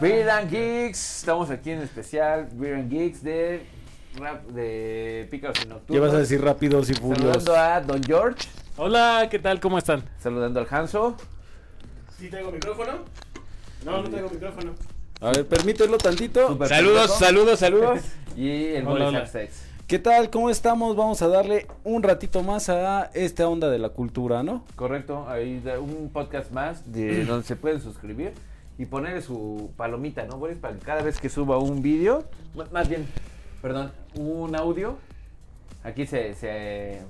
Beer and Geeks, estamos aquí en especial, Beer and Geeks de rap de Pícaros y Nocturnos. Ya vas a decir rápidos y furiosos. Saludando a Don George, Hola, ¿qué tal? ¿Cómo están? saludando al Hanso. ¿Sí traigo micrófono? No, no traigo micrófono. A ver, permítelo tantito. Super Saludos, saludos, saludos. Y el Hola. Arsex. ¿Qué tal? ¿Cómo estamos? Vamos a darle un ratito más a esta onda de la cultura, ¿no? Correcto, hay un podcast más de donde se pueden suscribir y ponerle su palomita, ¿no, Boris? Para que cada vez que suba un vídeo, más bien, perdón, un audio, aquí se, se,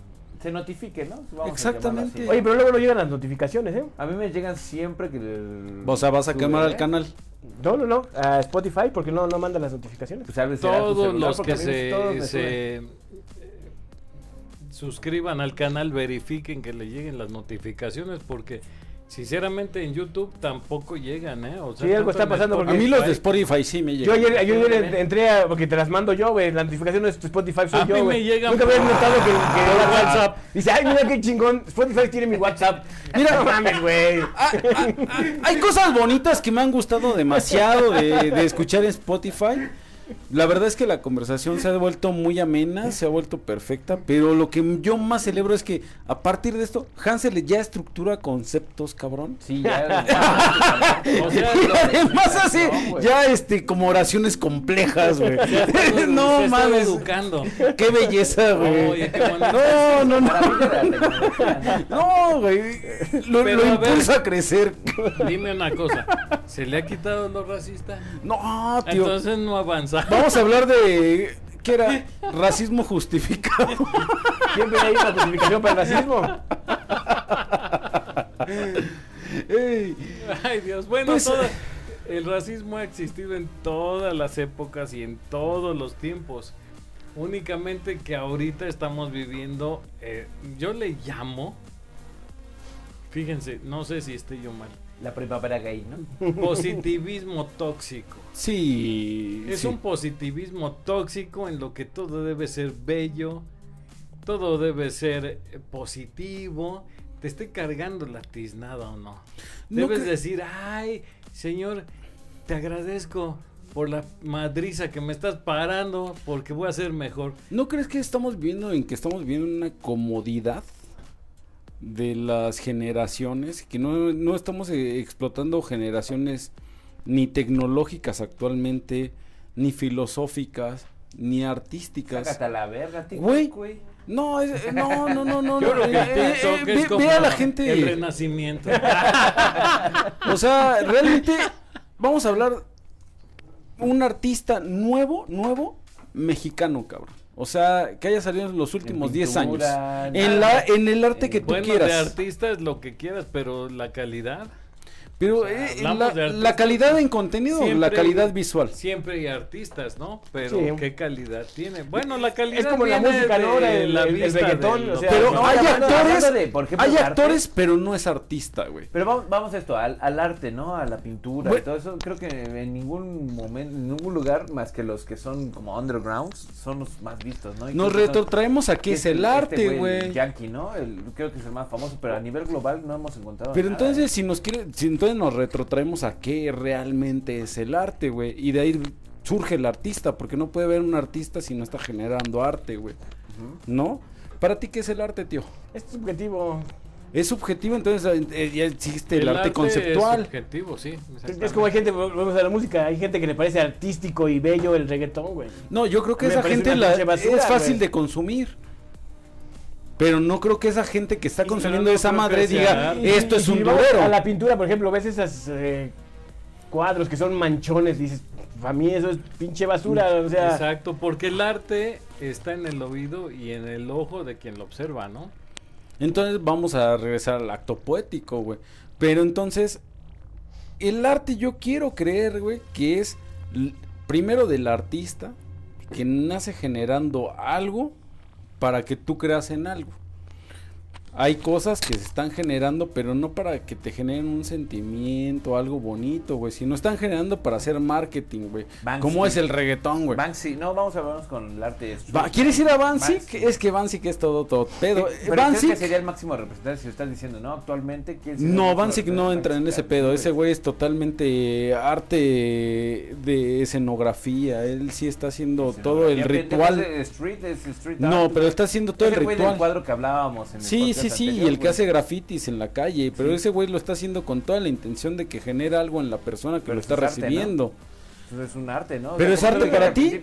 se notifique, ¿no? Vamos Exactamente. Oye, pero luego no llegan las notificaciones, ¿eh? A mí me llegan siempre que... el- O sea, vas a quemar al canal. No, no, no. A Spotify, porque no, no mandan las notificaciones. Pues, Todos celular, los que mí todos se, se, suscriban al canal, verifiquen que le lleguen las notificaciones porque sinceramente en YouTube tampoco llegan, ¿eh? O sea, Sí, algo está pasando A mí los de Spotify sí me Yo llegan. ayer, yo ayer entré a, porque te las mando yo, güey. La notificación de Spotify soy A yo, mí me llegan Nunca había por- notado que, que era WhatsApp. Dice, ay, mira qué chingón. Spotify tiene mi WhatsApp. Mira, no mames, güey. Ah, ah, ah, hay cosas bonitas que me han gustado demasiado de, de escuchar en Spotify. La verdad es que la conversación se ha vuelto muy amena, se ha vuelto perfecta, pero lo que yo más celebro es que a partir de esto, Hansel ya estructura conceptos, cabrón. Sí, ya. O sea, Y además No, güey. ya este como oraciones complejas, güey. se no está mames. educando. Qué belleza, güey. Oye, qué bonito. No, no, no. ¿no? Güey. Lo, lo a impulsa a crecer. Dime una cosa, ¿se le ha quitado lo racista? No, tío. Entonces no avanza. Vamos a hablar de. ¿Qué era? Racismo justificado. Siempre hay una justificación para el racismo. Ey, Ay, Dios. Bueno, Pues, toda- el racismo ha existido en todas las épocas y en todos los tiempos. Únicamente que ahorita estamos viviendo, eh, yo le llamo, fíjense, no sé si esté yo mal, La primavera gay, ¿no? positivismo tóxico. Sí. Es sí. un positivismo tóxico en lo que todo debe ser bello, todo debe ser eh, positivo. Te esté cargando la tiznada o no. No Debes decir, ay, señor, te agradezco por la madriza que me estás parando porque voy a ser mejor. ¿No crees que estamos viendo en que estamos viendo una comodidad de las generaciones? Que no, no estamos eh, explotando generaciones ni tecnológicas actualmente, ni filosóficas, ni artísticas. Sácate a la verga, tío. Güey. No, es- eh, no, no, no, no. Yo no, creo que eh, eh, es ve- como ve a la el gente. renacimiento. O sea, realmente vamos a hablar un artista nuevo, nuevo, mexicano, cabrón. O sea, que haya salido en los últimos 10 años. En la en el arte que tú bueno, de quieras. artistas lo que quieras, pero la calidad, Pero o sea, eh, la, calidad en contenido o la siempre- calidad visual. siempre hay artistas, ¿no? Pero Sí. ¿qué calidad tiene? Bueno, la calidad Es como la música, ¿no? de El- la el- reggaetón, o sea, Pero no, hay hablando- actores, hablando de, por ejemplo, hay arte. actores, pero no es artista, güey. Pero vamos, vamos a esto, al, al arte, ¿no? A la pintura y todo eso. Creo que en ningún momento, en ningún lugar más que los que son como undergrounds son los más vistos, ¿no? Y Nos retrotraemos a qué es el este arte, el güey. Yankee, ¿no? El, creo que es el más famoso, pero a nivel global no hemos encontrado. Pero nada, entonces ¿eh? si nos quiere, si entonces nos retrotraemos a qué realmente es el arte, güey, y de ahí surge el artista, porque no puede haber un artista si no está generando arte, güey. ¿no? Para ti qué es el arte, tío? Es subjetivo. Es subjetivo, entonces eh, ya existe el, El arte, arte conceptual. Es subjetivo, sí. Es como hay gente, volvemos a la música, hay gente que le parece artístico y bello el reggaetón, güey. No, yo creo que Me esa gente la- basura, es fácil de consumir. Pero no creo que esa gente que está consumiendo no esa madre diga, esto Y es si un durero. A la pintura, por ejemplo, ves esas eh, cuadros que son manchones, dices, para mí eso es pinche basura, o sea, Exacto, porque el arte está en el oído y en el ojo de quien lo observa, ¿no? Entonces vamos a regresar al acto poético, güey. Pero entonces, el arte yo quiero creer, güey, que es primero del artista, que nace generando algo para que tú creas en algo. Hay cosas que se están generando, pero no para que te generen un sentimiento, algo bonito, güey, sino están generando para hacer marketing, güey. Banksy. ¿Cómo es el reggaetón, güey? Banksy, no, vamos a vernos con el arte. street. Va- ¿Quieres ir a? Banksy. Es que Bansi que es todo, todo pedo. Sí, Eh, pero creo Banksy- que sería el máximo representante si lo estás diciendo, ¿no? Actualmente, ¿quién sería No, Bansic no entra en ese pedo. Ese güey es totalmente arte de escenografía. Él sí está haciendo todo el ritual. Street, es street No, pero está haciendo todo el ritual. cuadro que hablábamos en el Sí, podcast sí, sí, y el que hace grafitis en la calle, pero Sí. ese güey lo está haciendo con toda la intención de que genere algo en la persona que Pero lo está es arte, ¿no? recibiendo. Entonces es un arte, ¿no? Pero es arte para ti.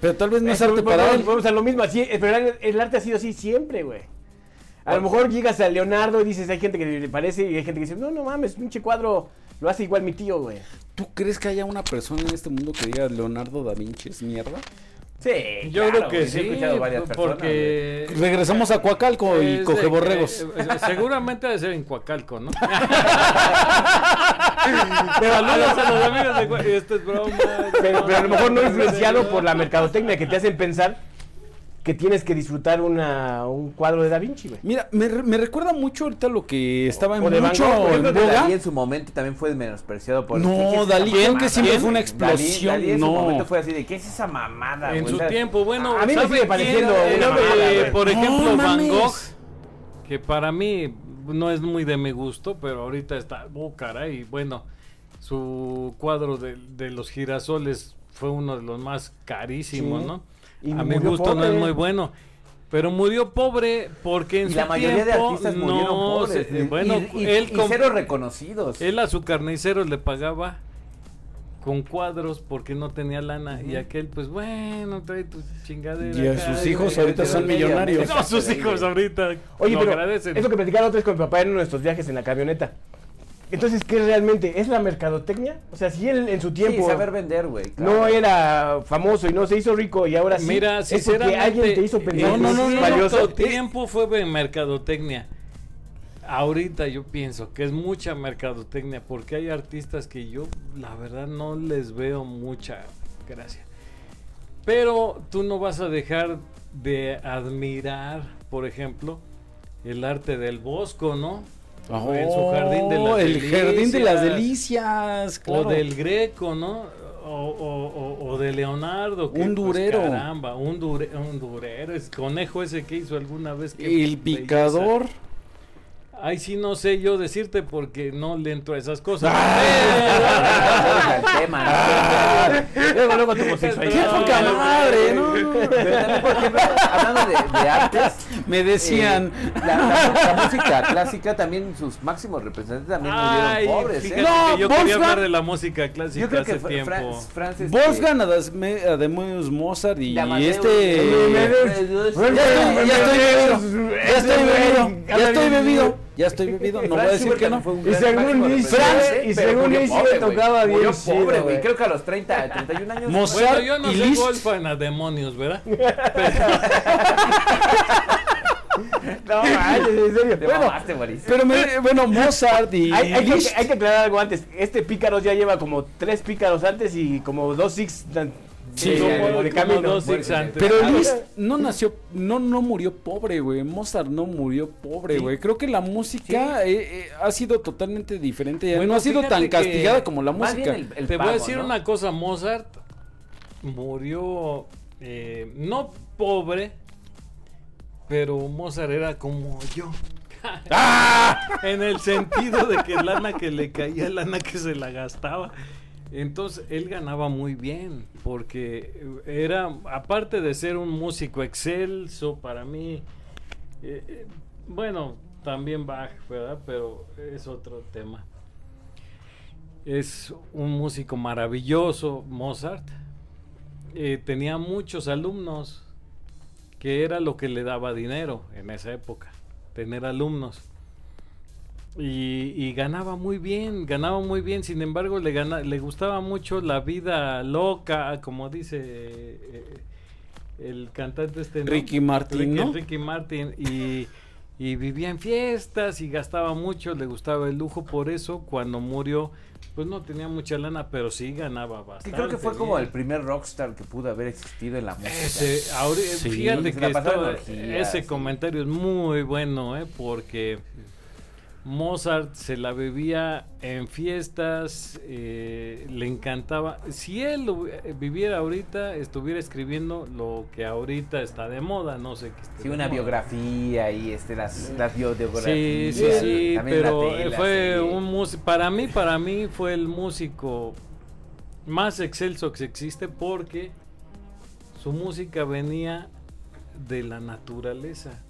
Pero tal vez no es Eso, arte vamos- para él. Vamos a lo mismo, así, eh, pero el, el arte ha sido así siempre, güey. A lo mejor llegas a Leonardo y dices, hay gente que le parece y hay gente que dice, no, no mames, pinche cuadro lo hace igual mi tío, güey. ¿Tú crees que haya una persona en este mundo que diga Leonardo da Vinci es mierda? Sí, Yo claro, creo que sí, he escuchado varias personas, porque... Regresamos a Coacalco y es coge de borregos. que- eh, seguramente ha de ser en Coacalco, ¿no? Pero, Saludos a los amigos de Coacalco. Esto es broma. pero, pero a lo mejor no influenciado por la mercadotecnia que te hacen pensar que tienes que disfrutar una, un cuadro de Da Vinci, güey. Mira, me, re- me recuerda mucho ahorita lo que estaba en O de Van mucho Gogh, por Yo en creo que boga. Dalí en su momento también fue menospreciado por... No, ¿qué- qué es esa Dalí creo que siempre fue una explosión, Dalí en su no. momento fue así de, ¿qué es esa mamada, En su O sea, tiempo, bueno, a mí me ¿sabe sigue pareciendo una mamada, eh. Por No ejemplo, Van mames. Gogh, que para mí no es muy de mi gusto, pero ahorita está, oh caray, bueno, su cuadro de, de los girasoles fue uno de los más carísimos, Sí. ¿no? Y A mi gusto no pobre. es muy bueno. Pero murió pobre porque en Y su la mayoría de tiempo artistas murieron no pobres. se- y- bueno, y, y- él y cero reconocidos. él a su carnicero le pagaba con cuadros porque no tenía lana y aquel pues bueno trae tu chingadera Y a acá, sus hijos y- ahorita son millonarios. no, sus hijos ahorita Oye, pero agradecen. es lo que platicaba otra vez con mi papá en uno de estos viajes en la camioneta. Entonces, ¿qué realmente? ¿Es la mercadotecnia? O sea, si él en su tiempo Sí, saber vender, güey. claro. no era famoso y no se hizo rico y ahora sí, Mira, sinceramente, alguien te hizo pensar no, no, no, valioso. otro tiempo fue de mercadotecnia. Ahorita yo pienso que es mucha mercadotecnia porque hay artistas que yo la verdad no les veo mucha gracia. Pero tú no vas a dejar de admirar, por ejemplo, el arte del Bosco, ¿no? En su jardín de las Oh, el jardín de las delicias. delicias, claro. O del Greco, ¿no? O, o- o- o de Leonardo. que, Un pues, durero. caramba, un, dure- un durero. Es conejo ese que hizo alguna vez. qué el belleza. Ay, sí, no sé yo decirte porque no le entro a esas cosas. ¿no? Luego, luego tu ¡Qué homosexualidad. poca madre! no, por ejemplo, hablando de, de artes, Me decían. eh, la, la- la música clásica también, sus máximos representantes también Ay, murieron pobres, ¿eh? No, yo quería Wolfgang- hablar de la música clásica Yo creo que hace Fra- tiempo. Franz, este, Wolfgang Adasme- Ademaeus Mozart y Amadeus, este. Estoy, ya estoy bebido. Ya estoy bebido. Ya estoy bebido. No voy a decir que no. fue un Y según representante, y según güey. tocaba bien chido, pobre, güey. Creo que a los 30, 31 años. Mozart Bueno, yo no y soy. Wolfgang a demonios, ¿verdad? No, manches, en serio. Te Bueno, mamaste. Pero me, bueno, Mozart y hay, hay que, hay que aclarar algo antes. Este pícaros ya lleva como tres pícaros antes y como dos six Sí, de, como, de como camino. dos. Pero Ah, Liszt no nació, no, no murió pobre, güey. Mozart no murió pobre, güey. Creo que la música eh, eh, ha sido totalmente diferente. ya Bueno, no ha sido tan castigada como la música. el, el Te voy a decir ¿no? una cosa, Mozart murió eh, no pobre, pero Mozart era como yo. en el sentido de que lana que le caía, lana que se la gastaba. Entonces él ganaba muy bien, porque era, aparte de ser un músico excelso para mí, eh, eh, bueno, también Bach, ¿verdad? Pero es otro tema. Es un músico maravilloso, Mozart. Eh, tenía muchos alumnos, que era lo que le daba dinero en esa época, tener alumnos. Y, y ganaba muy bien, ganaba muy bien, sin embargo le, gana, le gustaba mucho la vida loca, como dice eh, el cantante este... ¿no? Ricky Martin, Ricky, ¿no? Ricky Martin y, y vivía en fiestas y gastaba mucho, le gustaba el lujo, por eso cuando murió pues no tenía mucha lana, pero sí ganaba bastante. creo que fue como el primer rockstar que pudo haber existido en la música. Ese, ahori- Sí. fíjate que esto- ese sí. comentario es muy bueno, ¿eh? porque Mozart se la bebía en fiestas, eh, le encantaba. Si él eh, viviera ahorita, estuviera escribiendo lo que ahorita está de moda, no sé qué esté Sí, una moda. biografía y este, las, las biografías. Sí, sí, sí, pero tela, fue sí. un músico, para mí, para mí fue el músico más excelso que existe porque su música venía de la naturaleza.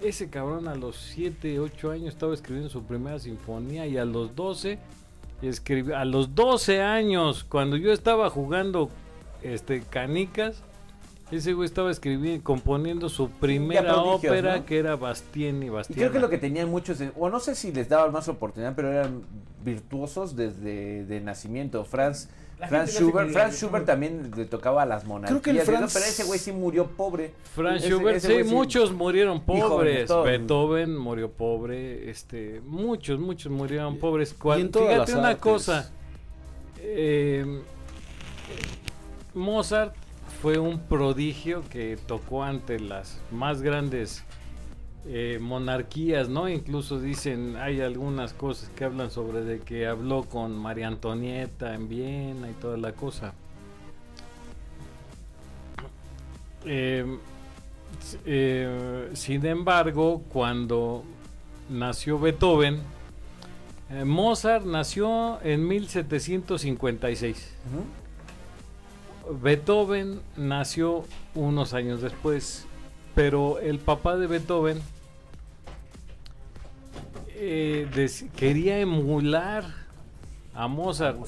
Ese cabrón a los 7, 8 años estaba escribiendo su primera sinfonía y a los 12 escribió, a los 12 años, cuando yo estaba jugando este canicas, ese güey estaba escribiendo, componiendo su primera prodigios, ópera ¿no? que era Bastien y Bastien. creo que lo que tenían muchos, o no sé si les daban más oportunidad, pero eran virtuosos desde de nacimiento. Franz, Franz no Schubert, también le tocaba a las monarquías. Creo que el Franz- Pero ese güey sí murió pobre. Franz Schubert, ese sí, muchos murieron pobres. Beethoven murió pobre, este, muchos, muchos murieron pobres. Todas fíjate las una artes. cosa, eh, Mozart fue un prodigio que tocó ante las más grandes eh, monarquías, ¿no? Incluso dicen, hay algunas cosas que hablan sobre de que habló con María Antonieta en Viena y toda la cosa. Eh, eh, sin embargo, cuando nació Beethoven, Mozart nació en 1756. Beethoven nació unos años después, pero el papá de Beethoven eh, quería emular a Mozart,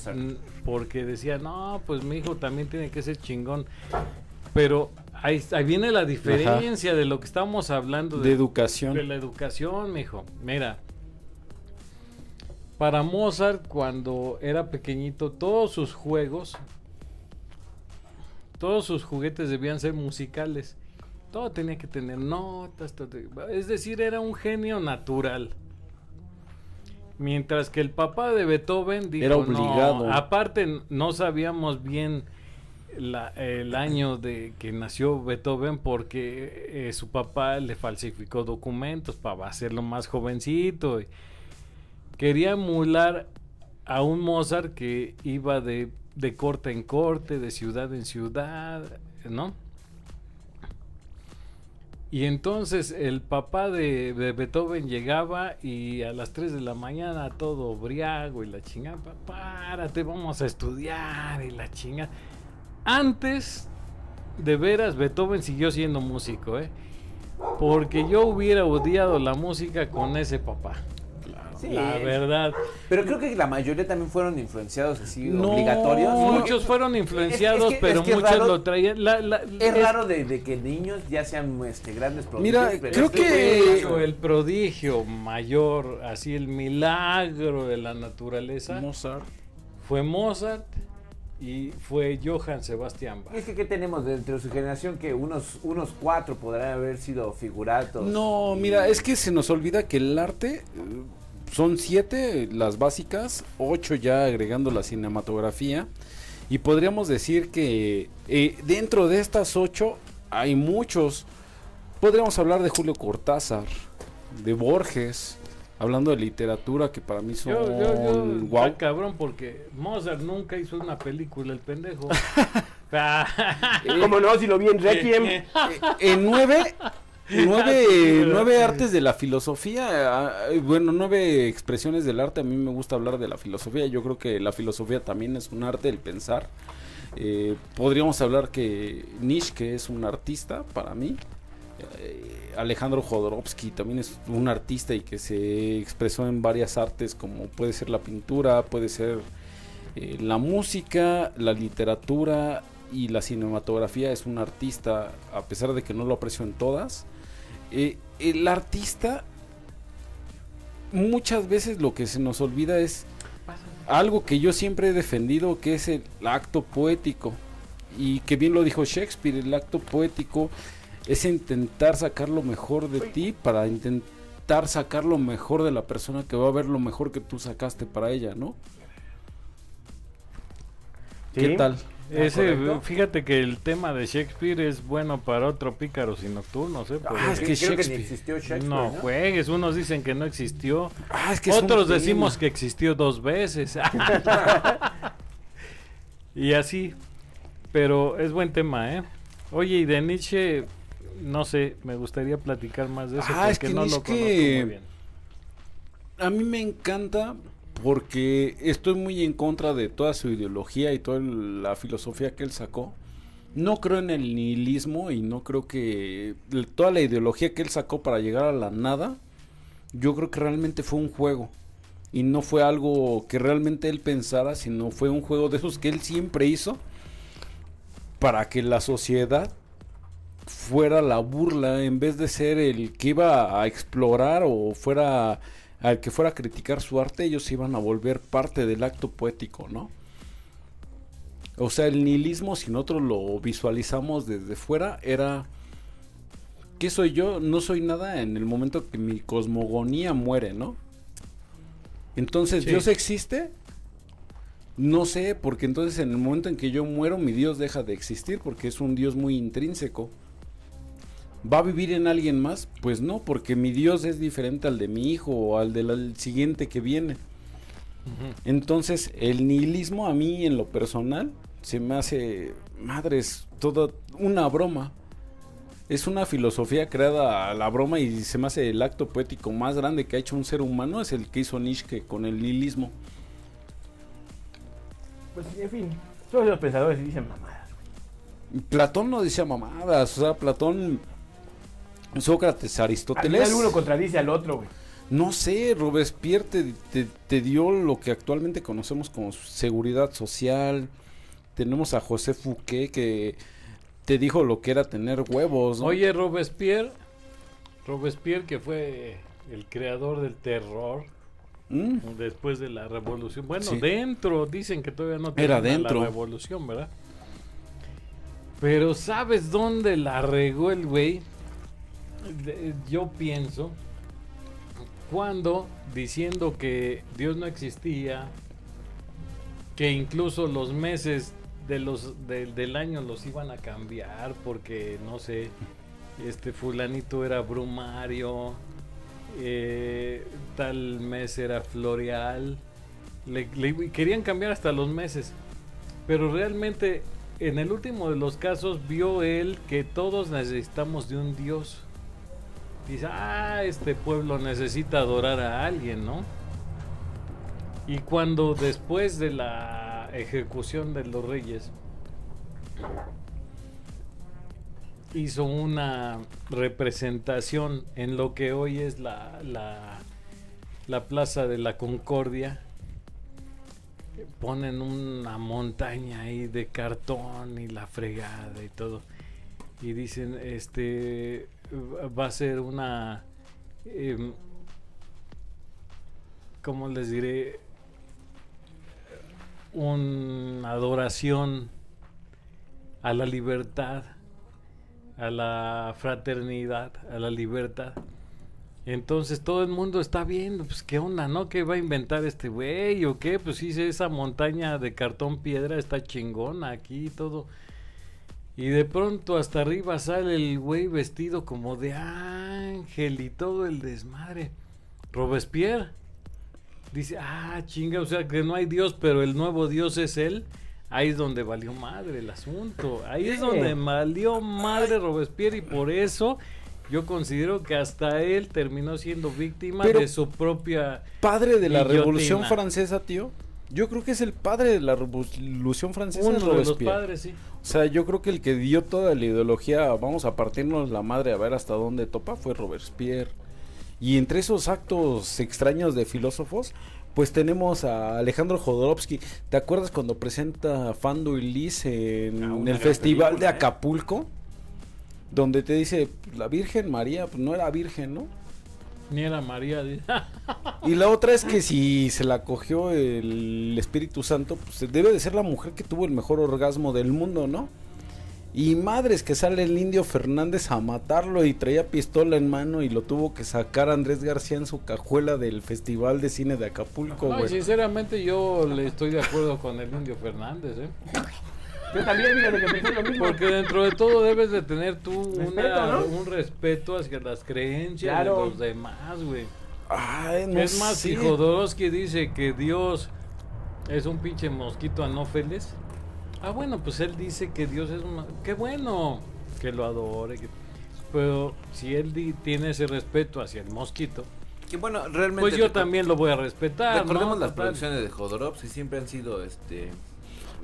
porque decía, no, pues mi hijo también tiene que ser chingón. Pero ahí, ahí viene la diferencia de lo que estamos hablando de educación. de la educación, mijo. Mira, para Mozart cuando era pequeñito, todos sus juegos, todos sus juguetes debían ser musicales. Todo tenía que tener notas, todo- es decir, era un genio natural. Mientras que el papá de Beethoven dijo, Era "No". obligado. aparte no sabíamos bien la- el año de que nació Beethoven porque eh, su papá le falsificó documentos para hacerlo más jovencito. quería emular a un Mozart que iba de, de corte en corte, de ciudad en ciudad, ¿no? Y entonces el papá de, Beethoven llegaba y a las 3 de la mañana todo briago y la chingada, "Pa- párate, vamos a estudiar y la chingada. Antes, de veras, Beethoven siguió siendo músico, ¿eh? Porque yo hubiera odiado la música con ese papá. Sí. La verdad. Pero creo que la mayoría también fueron influenciados así, No, obligatorios. Muchos fueron influenciados, que- pero es que muchos raro- lo traían. la- la- Es es- raro de, de que niños ya sean este, grandes Mira, prodigios, pero creo este que- el prodigio mayor, así el milagro de la naturaleza, Mozart. fue Mozart y fue Johann Sebastian Bach. Es que, ¿qué tenemos dentro de su generación? Que unos, unos cuatro podrán haber sido figuratos. No, mira, es que se nos olvida que el arte eh, son siete las básicas, ocho ya agregando la cinematografía. Y podríamos decir que eh, dentro de estas ocho hay muchos. Podríamos hablar de Julio Cortázar, de Borges, hablando de literatura que para mí son Yo, yo, yo, guau. está cabrón, porque Mozart nunca hizo una película, el pendejo. ¿Cómo no? Si lo vi en Requiem. Eh, en nueve, nueve, nueve artes de la filosofía, ah, bueno, nueve expresiones del arte, a mí me gusta hablar de la filosofía, yo creo que la filosofía también es un arte, el pensar. Eh, podríamos hablar que Nietzsche es un artista para mí. Eh, Alejandro Jodorowsky también es un artista y que se expresó en varias artes como puede ser la pintura, puede ser eh, la música, la literatura y la cinematografía. Es un artista, a pesar de que no lo aprecio en todas. Eh, el artista, muchas veces lo que se nos olvida es algo que yo siempre he defendido, que es el acto poético. Y que bien lo dijo Shakespeare, el acto poético es intentar sacar lo mejor de ti para intentar sacar lo mejor de la persona que va a ver lo mejor que tú sacaste para ella, ¿no? ¿Qué tal? Ese, correcto. fíjate que el tema de Shakespeare es bueno para otro pícaros y nocturnos, ¿eh? Porque Ah, es que Creo que Shakespeare. existió Shakespeare, no ¿no? juegues, unos dicen que no existió, Ah, es que es otros decimos que existió dos veces. y así, pero es buen tema, ¿eh? Oye, y de Nietzsche, no sé, me gustaría platicar más de eso Ah, es porque que no lo Nietzsche conozco que- muy bien. A mí me encanta porque estoy muy en contra de toda su ideología y toda la filosofía que él sacó. No creo en el nihilismo y no creo que toda la ideología que él sacó para llegar a la nada, yo creo que realmente fue un juego. Y no fue algo que realmente él pensara, sino fue un juego de esos que él siempre hizo para que la sociedad fuera la burla en vez de ser el que iba a explorar o fuera al que fuera a criticar su arte, ellos iban a volver parte del acto poético, ¿no? O sea, el nihilismo, si nosotros lo visualizamos desde fuera, era ¿qué soy yo? No soy nada en el momento que mi cosmogonía muere, ¿no? Entonces, Sí. ¿Dios existe? No sé, porque entonces en el momento en que yo muero, mi Dios deja de existir, porque es un Dios muy intrínseco. ¿Va a vivir en alguien más? Pues no, porque mi Dios es diferente al de mi hijo o al del siguiente que viene. Entonces, el nihilismo a mí en lo personal se me hace, madres, toda una broma. Es una filosofía creada a la broma y se me hace el acto poético más grande que ha hecho un ser humano es el que hizo Nietzsche con el nihilismo. Pues, en fin, todos los pensadores dicen mamadas. Platón no decía mamadas, o sea, Platón, Sócrates, Al Aristóteles. final uno contradice al otro, güey. No sé, Robespierre te, te- te dio lo que actualmente conocemos como seguridad social. Tenemos a José Fouquet que te dijo lo que era tener huevos. ¿no? Oye, Robespierre, Robespierre que fue el creador del terror Mm, después de la revolución. Bueno, Sí. dentro, dicen que todavía no Era dentro. la revolución, ¿verdad? Pero ¿sabes dónde la regó el güey? Yo pienso cuando diciendo que Dios no existía, que incluso los meses de los del año los iban a cambiar porque no sé, este fulanito era brumario, eh, tal mes era floreal, le, le- querían cambiar hasta los meses, pero realmente en el último de los casos vio él que todos necesitamos de un Dios. Dice, ah, este pueblo necesita adorar a alguien, ¿no? Y cuando después de la ejecución de los reyes hizo una representación en lo que hoy es la, la, la Plaza de la Concordia, ponen una montaña ahí de cartón y la fregada y todo. Y dicen, este, va a ser una, em, ¿cómo les diré? Una adoración a la libertad, a la fraternidad, a la libertad. Entonces todo el mundo está viendo, pues qué onda, ¿no? ¿Qué va a inventar este güey o qué? Pues sí, esa montaña de cartón piedra está chingona aquí y todo. Y de pronto hasta arriba sale el güey vestido como de ángel y todo el desmadre. Robespierre. Dice, ah, chinga, o sea que no hay Dios, pero el nuevo Dios es él. Ahí es donde valió madre el asunto. Ahí es donde valió madre Robespierre y por eso yo considero que hasta él terminó siendo víctima Pero- de su propia... Padre de la Guillotina. Revolución Francesa, tío. Yo creo que es el padre de la Revolución Francesa. Uno de los padres, sí. O sea, yo creo que el que dio toda la ideología, vamos a partirnos la madre a ver hasta dónde topa, fue Robespierre. Y entre esos actos extraños de filósofos, pues tenemos a Alejandro Jodorowsky. ¿Te acuerdas cuando presenta Fando y Liz en Ah, el Festival película, de ¿eh? Acapulco? Donde te dice, la Virgen María, pues no era virgen, ¿no? Ni era María. dice. Y la otra es que si se la cogió el Espíritu Santo, pues debe de ser la mujer que tuvo el mejor orgasmo del mundo, ¿no? Y madres que sale el indio Fernández a matarlo y traía pistola en mano y lo tuvo que sacar Andrés García en su cajuela del Festival de Cine de Acapulco, No, güey. sinceramente yo le estoy de acuerdo con el Indio Fernández, ¿eh? Yo también, fíjate que pensé lo mismo. Porque dentro de todo debes de tener tú Respeto, una- ¿no? un respeto hacia las creencias Claro. de los demás, güey. Ay, no es más, sé. si Jodorowsky dice que Dios es un pinche mosquito anófeles, ah, bueno, pues él dice que Dios es un... ¡Qué bueno! Que lo adore. que- Pero si él di- tiene ese respeto hacia el mosquito, Que bueno, realmente. pues yo también lo voy a respetar. Recordemos ¿no? las Total. producciones de Jodorowsky siempre han sido este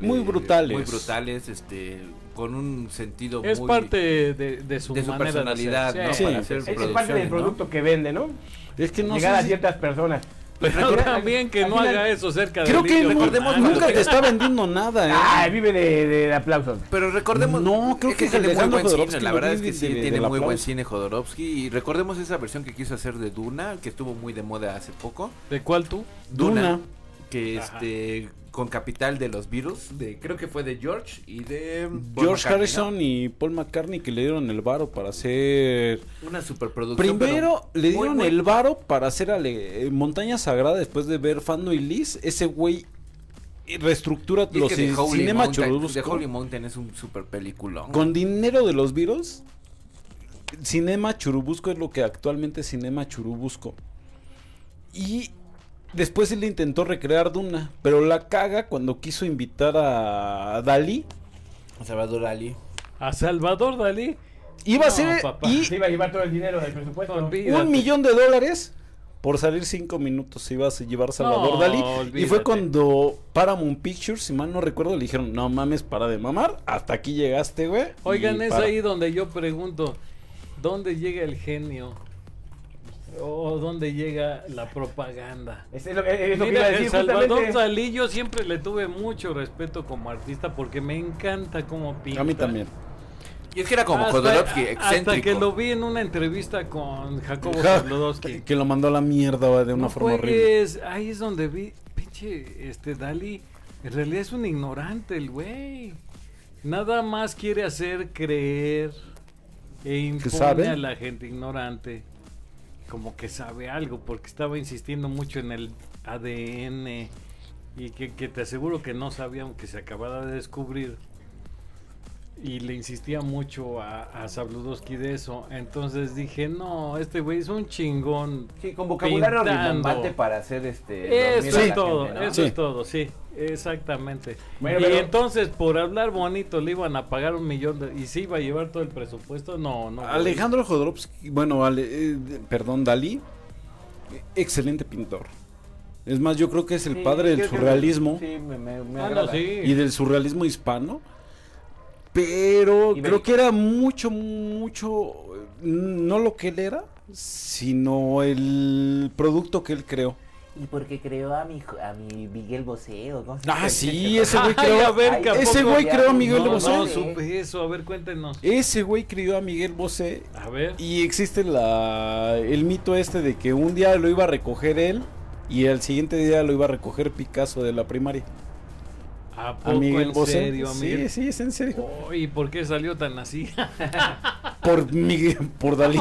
Muy brutales. muy brutales, este con un sentido Es muy parte de, de su, de su de personalidad, ser. ¿no? Sí. Para Sí. hacer Es, es parte del ¿no? producto que vende, ¿no? Es que no Llegar sé a si- ciertas personas. Pero Al final- también que no final- haga eso cerca de Creo que recordemos nunca que- te está vendiendo nada, ¿eh? Ah, vive de, de aplausos. Pero recordemos. No, creo es que tiene muy buen cine. Jodorowsky La lo verdad es que sí, de- tiene del muy buen cine Jodorowsky. Y recordemos esa versión que quiso hacer de Duna, que estuvo muy de moda hace poco. ¿De cuál tú? Duna. Que Ajá. este. Con capital de los virus. De, creo que fue de George y de. Paul George McCartney, Harrison y Paul McCartney que le dieron el varo para hacer... Una superproducción. Primero le dieron muy- el varo para hacer Ale- eh, Montaña Sagrada después de ver Fando y Liz. Ese güey eh, reestructura y es los que The ci- Holy Cinema Mountain- Churubusco. The Holy Mountain es un super película. Con dinero de los virus, Cinema Churubusco es lo que actualmente es Cinema Churubusco. Y después él intentó recrear Duna, pero la caga cuando quiso invitar a Dalí. Salvador Ali. A Salvador Dalí. Iba a ser papá. y Se iba a llevar todo el dinero del presupuesto. Olvídate. un millón de dólares por salir cinco minutos se iba a llevar Salvador No, Dalí. Y fue cuando Paramount Pictures, si mal no recuerdo, le dijeron, no mames, para de mamar, hasta aquí llegaste, güey. Oigan, es para". ahí donde yo pregunto, ¿dónde llega el genio? ¿O dónde llega la propaganda? Es, es lo, es lo que iba Mira, a el decir Salvador justamente. Dalí yo siempre le tuve mucho respeto como artista porque me encanta cómo pinta. A mí también. Y es que era como Hasta- Jodorowsky, Hasta excéntrico. que lo vi en una entrevista con Jacobo Ja, Zabludowski. que lo mandó a la mierda de una No forma horrible. juegues, ahí es donde vi, pinche, este Dalí, en realidad es un ignorante el güey. Nada más quiere hacer creer e impone sabe? a la gente ignorante como que sabe algo, porque estaba insistiendo mucho en el ADN y que, que te aseguro que no sabía, aunque se acabara de descubrir. Y le insistía mucho a, a Zabludowski de eso. Entonces dije, no, este güey es un chingón. Sí, con vocabulario Pintando. rimbombante para hacer este. Eso a es todo, gente, ¿no? eso Sí. es todo, sí, exactamente. Bueno, y pero- entonces, por hablar bonito, le iban a pagar un millón de, y se iba a llevar todo el presupuesto, no, no. Alejandro Jodorowsky, bueno, Ale- eh, perdón, Dalí, excelente pintor. Es más, yo creo que es el Sí, padre del que- surrealismo Sí, me, me, me Ah, no, agrada. sí. y del surrealismo hispano. Pero creo que era mucho, mucho, no lo que él era, sino el producto que él creó. Y porque creó a mi, a mi Miguel Bosé o cómo se Ah, sí, ese güey Ay, creó. a ver, que ese güey creó a Miguel no, Bosé. no supe eso, a ver, cuéntenos. Ese güey crió a Miguel Bosé A ver. Y existe la el mito este de que un día lo iba a recoger él y el siguiente día lo iba a recoger Picasso de la primaria. ¿A A poco Miguel en Bosé. serio, sí, Miguel? sí, es en serio. Oh, ¿Y por qué salió tan así? Por Miguel, por Dalí.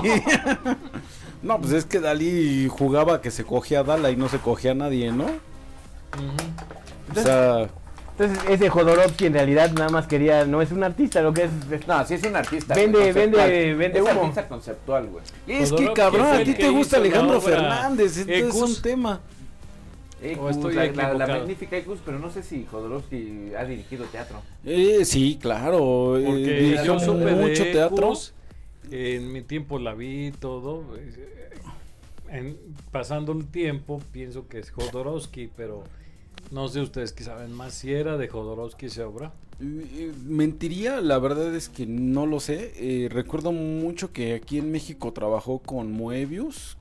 no, pues es que Dalí jugaba que se cogía a Dala y no se cogía a nadie, ¿no? Ujú. O sea, Entonces, ese Jodorowsky en realidad nada más quería, no es un artista, lo que es. es- No, sí es un artista. Vende- vende- vende es humo. artista conceptual, güey. es que cabrón, es a ti te gusta Alejandro Fernández, entonces es un tema. Ecus, estoy la, la- la magnífica Ecus, pero no sé si Jodorowsky ha dirigido teatro. Eh, sí, claro, eh, Porque yo mucho de teatro. Ecus, en mi tiempo la vi y todo. eh, en- pasando el tiempo, pienso que es Jodorowsky, pero no sé ustedes que saben más si era de Jodorowsky esa obra. Eh, Mentiría, la verdad es que no lo sé. Eh, recuerdo mucho que aquí en México trabajó con Moebius,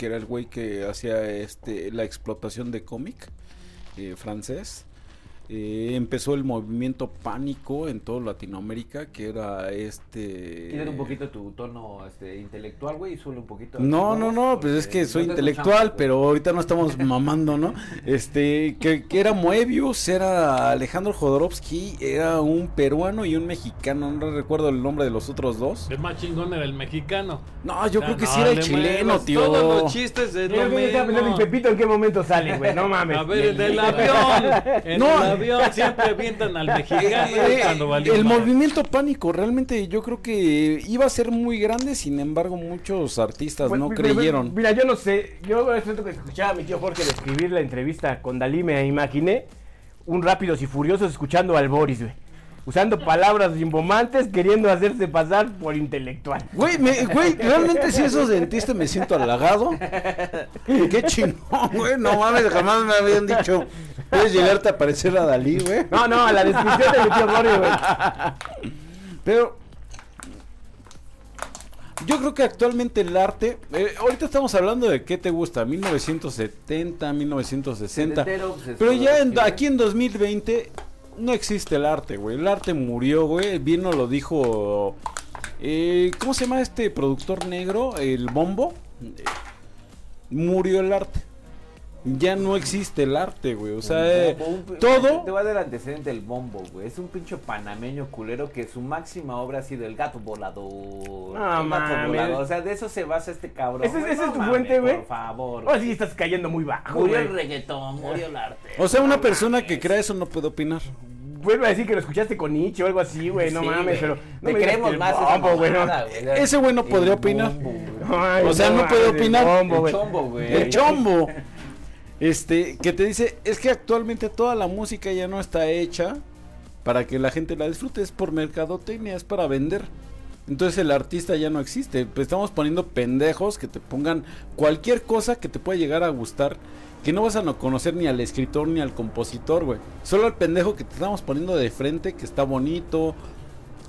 que era el güey que hacía este la explotación de cómic eh, francés. Eh, empezó el movimiento pánico en toda Latinoamérica, que era este... Quítate un poquito tu tono este, intelectual, güey, y sube un poquito. No, no, no, pues es que soy no intelectual, pero ahorita no estamos mamando, ¿no? Este, que, que era Moebius, era Alejandro Jodorowsky, era un peruano y un mexicano, no recuerdo el nombre de los otros dos. El más chingón era el mexicano. No, yo O sea, creo que no sí era el le chileno, tío. Todos los chistes es Yo lo que estaba pensando, ¿y mismo. Pepito en qué momento sale, güey? No mames. A ver, en el avión. No. Avión siempre avientan al mexicano Eh, cuando valió el movimiento pánico realmente yo creo que iba a ser muy grande, sin embargo muchos artistas Pues, no mi- creyeron. mi- Mira, yo no sé. Yo escuchaba a mi tío Jorge describir la entrevista con Dalí, me imaginé un rápidos y furiosos escuchando al Boris, güey. Usando palabras rimbomantes, queriendo hacerse pasar por intelectual. Güey, me- güey, realmente si eso dentista me siento halagado. Qué chingón, güey. No mames, jamás me habían dicho. Puedes llegarte a parecer a Dalí, güey. No, no, a la descripción de mi tío güey. Pero yo creo que actualmente el arte, eh, ahorita estamos hablando de qué te gusta, 1970, 1960. Setentero, pues, es Pero ya en- aquí en 2020 no existe el arte, güey. El arte murió, güey. Bien nos lo dijo. eh, ¿Cómo se llama este productor negro? El bombo. Murió el arte. Ya no existe el arte, güey. O sea, eh, Un bombo, un- todo. Te voy a dar el antecedente del bombo, güey. Es un pinche panameño culero que su máxima obra ha sido el gato volador. No el gato mames. volador. O sea, de eso se basa este cabrón. ¿Ese es- güey. ese No es tu fuente, güey? Por favor. Ahora sí estás cayendo muy bajo, Murió güey. el reggaetón, murió el arte. O sea, una persona que crea eso no puede opinar. Vuelvo a decir que lo escuchaste con Nietzsche o algo así, güey. No Sí, mames, pero. Te me digas creemos el más bombo, güey, no. mamada, güey. Ese güey no El podría opinar. bombo, güey. Ay, O sea, no puede el opinar. bombo, El chombo, güey. El chombo. Este, que te dice, es que actualmente toda la música ya no está hecha para que la gente la disfrute, es por mercadotecnia, es para vender. Entonces el artista ya no existe. Pues estamos poniendo pendejos que te pongan cualquier cosa que te pueda llegar a gustar. Que no vas a no conocer ni al escritor ni al compositor, güey. Solo al pendejo que te estamos poniendo de frente, que está bonito,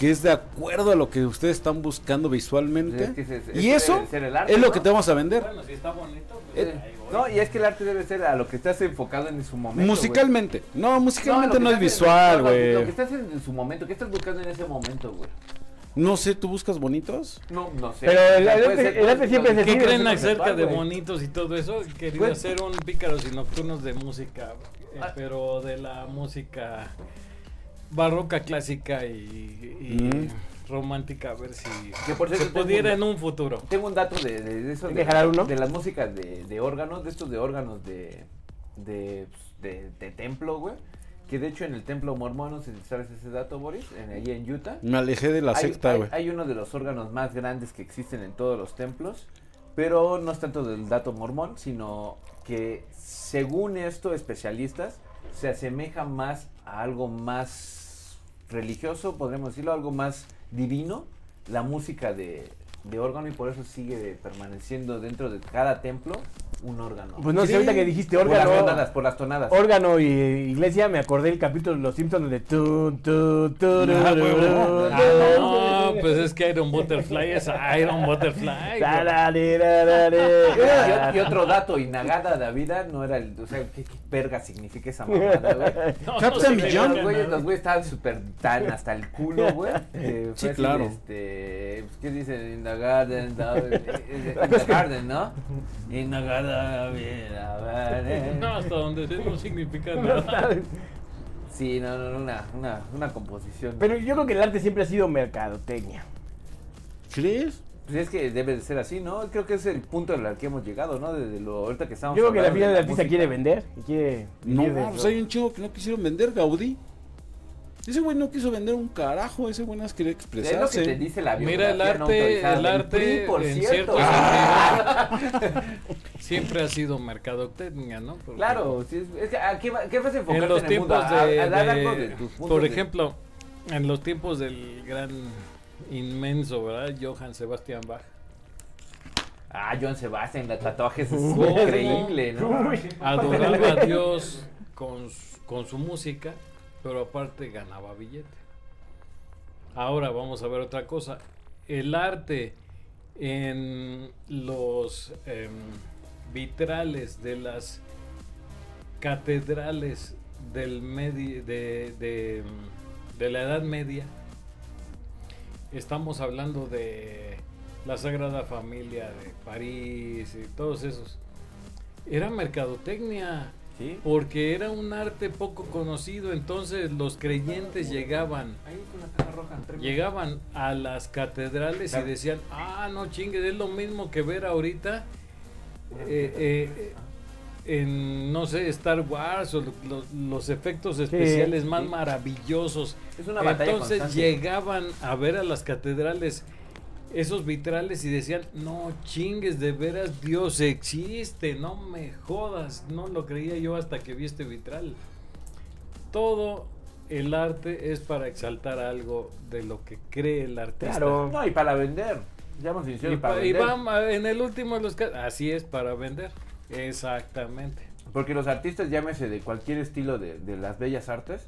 que es de acuerdo a lo que ustedes están buscando visualmente. Es que y eso ser el arte, es lo ¿no? que te vamos a vender. Bueno, si está bonito, pues Eh, ahí voy. no, y es que el arte debe ser a lo que estás enfocado en su momento. güey. musicalmente. No, musicalmente no, es visual, no, Lo que güey. estás en, en su momento, ¿qué estás buscando en ese momento, güey? No sé, ¿tú buscas bonitos? No, no sé. Pero el- arte- ser el arte siempre de- ¿Qué creen acerca de güey. bonitos y todo eso? Quería Pues- hacer un pícaros y nocturnos de música, eh, Ah. pero de la música barroca, clásica y, y Mm. romántica, a ver si Que por se cierto tengo pudiera un- en un futuro. Tengo un dato de, de, de eso. ¿Hay De, uno? de las músicas de, de órganos, de estos de órganos de, de, de, de templo, güey. Que de hecho en el templo mormón, si sabes ese dato, Boris, en, ahí en Utah. Me alejé de la hay, secta, hay- güey. hay uno de los órganos más grandes que existen en todos los templos, pero no es tanto del dato mormón, sino que según esto, especialistas, se asemeja más a algo más religioso, podríamos decirlo, algo más divino, la música de, de órgano y por eso sigue permaneciendo dentro de cada templo un órgano. Pues no sé, Sí. ahorita que dijiste por las órgano. tonadas, por las tonadas. Órgano y iglesia, me acordé del capítulo de los Simpsons de tu, tu, tu, Ah, ru, huevo. ru, Ah, ru. no, pues es que Iron Butterfly es Iron Butterfly. Y, otro dato, y Nagada Davida no era el. O sea, ¿qué, qué verga significa esa mamada, güey? No, Captain no se Millón. me Los güeyes, los güeyes estaban súper tan hasta el culo, güey. que Sí, claro. Este, pues, ¿Qué dicen? In the garden, no, in the garden, ¿no? In the garden, garden. No, hasta donde sé no significa nada. Sí, no, no, una, una, una composición. Pero yo creo que el arte siempre ha sido mercadotecnia. ¿Crees? Pues es que debe de ser así, ¿no? Creo que es el punto al que hemos llegado, ¿no? Desde lo ahorita que estamos Yo creo que la vida de del artista música. quiere vender y quiere No, pues hay un chingo que no quisieron vender, Gaudí. Ese güey no quiso vender un carajo, ese güey no quería Es lo que te expresarse. dice la Mira, el no arte, autorizada el arte, PRI, por en cierto. cierto siempre ha sido mercadotecnia, ¿no? Porque Claro, sí, es, es que ¿a qué, qué vas a enfocarte En los en el mundo? tiempos A- de, a dar de- algo de tus puntos por de- ejemplo, en los tiempos del gran inmenso, ¿verdad? Johann Sebastian Bach. Ah, Joan Sebastián, la tatuajes es increíble, ¿no? Adoraba a Dios con, su- con su música, pero aparte ganaba billete. Ahora vamos a ver otra cosa. El arte en los em, vitrales de las catedrales del medi- de, de, de la Edad Media. Estamos hablando de la Sagrada Familia de París y todos esos. Era mercadotecnia. ¿Sí? Porque era un arte poco conocido, entonces los creyentes llegaban llegaban a las catedrales y decían, ah, no chingue, es lo mismo que ver ahorita eh, eh, en, no sé, Star Wars o lo- lo- los efectos especiales más sí. maravillosos. Es una batalla Entonces constante. llegaban a ver a las catedrales esos vitrales y decían, no chingues, de veras Dios existe, no me jodas, no lo creía yo hasta que vi este vitral. Todo el arte es para exaltar algo de lo que cree el artista. Claro. No, y para vender. Ya hemos Y, iniciado para pa- y vender. va- en el último de los casos, así es para vender. Exactamente. Porque los artistas, llámese de cualquier estilo de, de las bellas artes,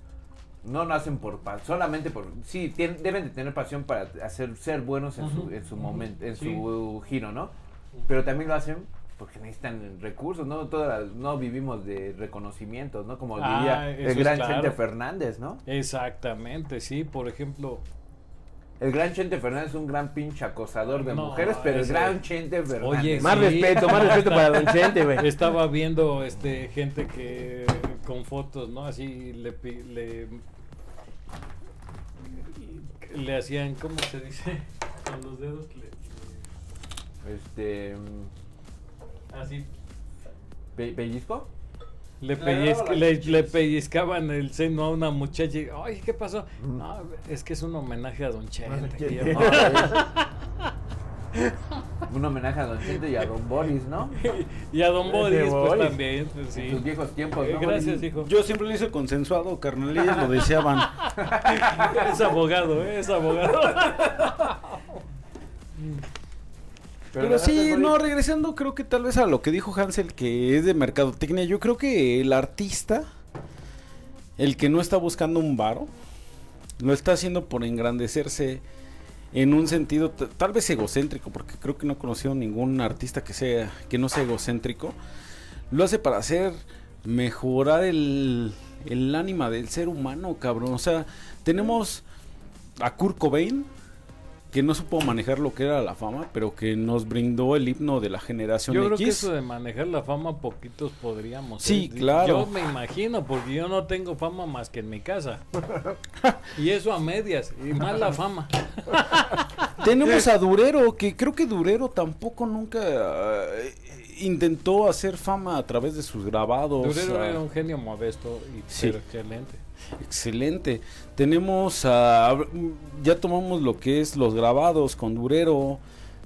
no nacen por pa- solamente por sí tien- deben de tener pasión para hacer ser buenos en su en su momento en sí. su giro no pero también lo hacen porque necesitan recursos no todas no vivimos de reconocimientos no como Ah, diría el gran claro. Chente Fernández no Exactamente, sí. Por ejemplo, el gran Chente Fernández es un gran pinche acosador de No, mujeres pero el gran Chente Fernández Oye, Más Sí. respeto, más respeto para Don Chente, güey. estaba viendo este gente que con fotos, ¿no? Así le le le hacían, ¿cómo se dice? Con los dedos le- este mm, así pe- pellizco Le, Le agarraba pellizc- las le, pellizcaban el seno a una muchacha y, ay, ¿qué pasó? Mm. No, es que es un homenaje a Don Chente. Chente. un homenaje a Don Chente y a Don Boris no y a Don Boris, pues Boris. también, pues, en sí. sus viejos tiempos Eh, ¿no, gracias, Boris? hijo. Yo siempre lo hice consensuado, carnal, ellos lo deseaban. Es abogado, ¿eh? es abogado. Pero, gracias, sí, no, regresando creo que tal vez a lo que dijo Hansel, que es de mercadotecnia, yo creo que el artista, el que no está buscando un varo, lo está haciendo por engrandecerse en un sentido tal vez egocéntrico, porque creo que no he conocido ningún artista que sea que no sea egocéntrico. Lo hace para hacer mejorar el, el ánima del ser humano, cabrón. O sea, tenemos a Kurt Cobain, que no supo manejar lo que era la fama, pero que nos brindó el himno de la generación Yo creo X. que eso de manejar la fama poquitos podríamos. Sí, ¿eh? claro. Yo me imagino, porque yo no tengo fama más que en mi casa. y eso a medias, y más la fama. Tenemos a Durero, que creo que Durero tampoco nunca eh, intentó hacer fama a través de sus grabados. Durero era un genio modesto y Sí. pero excelente. Excelente. Tenemos a. Ya tomamos lo que es los grabados con Durero.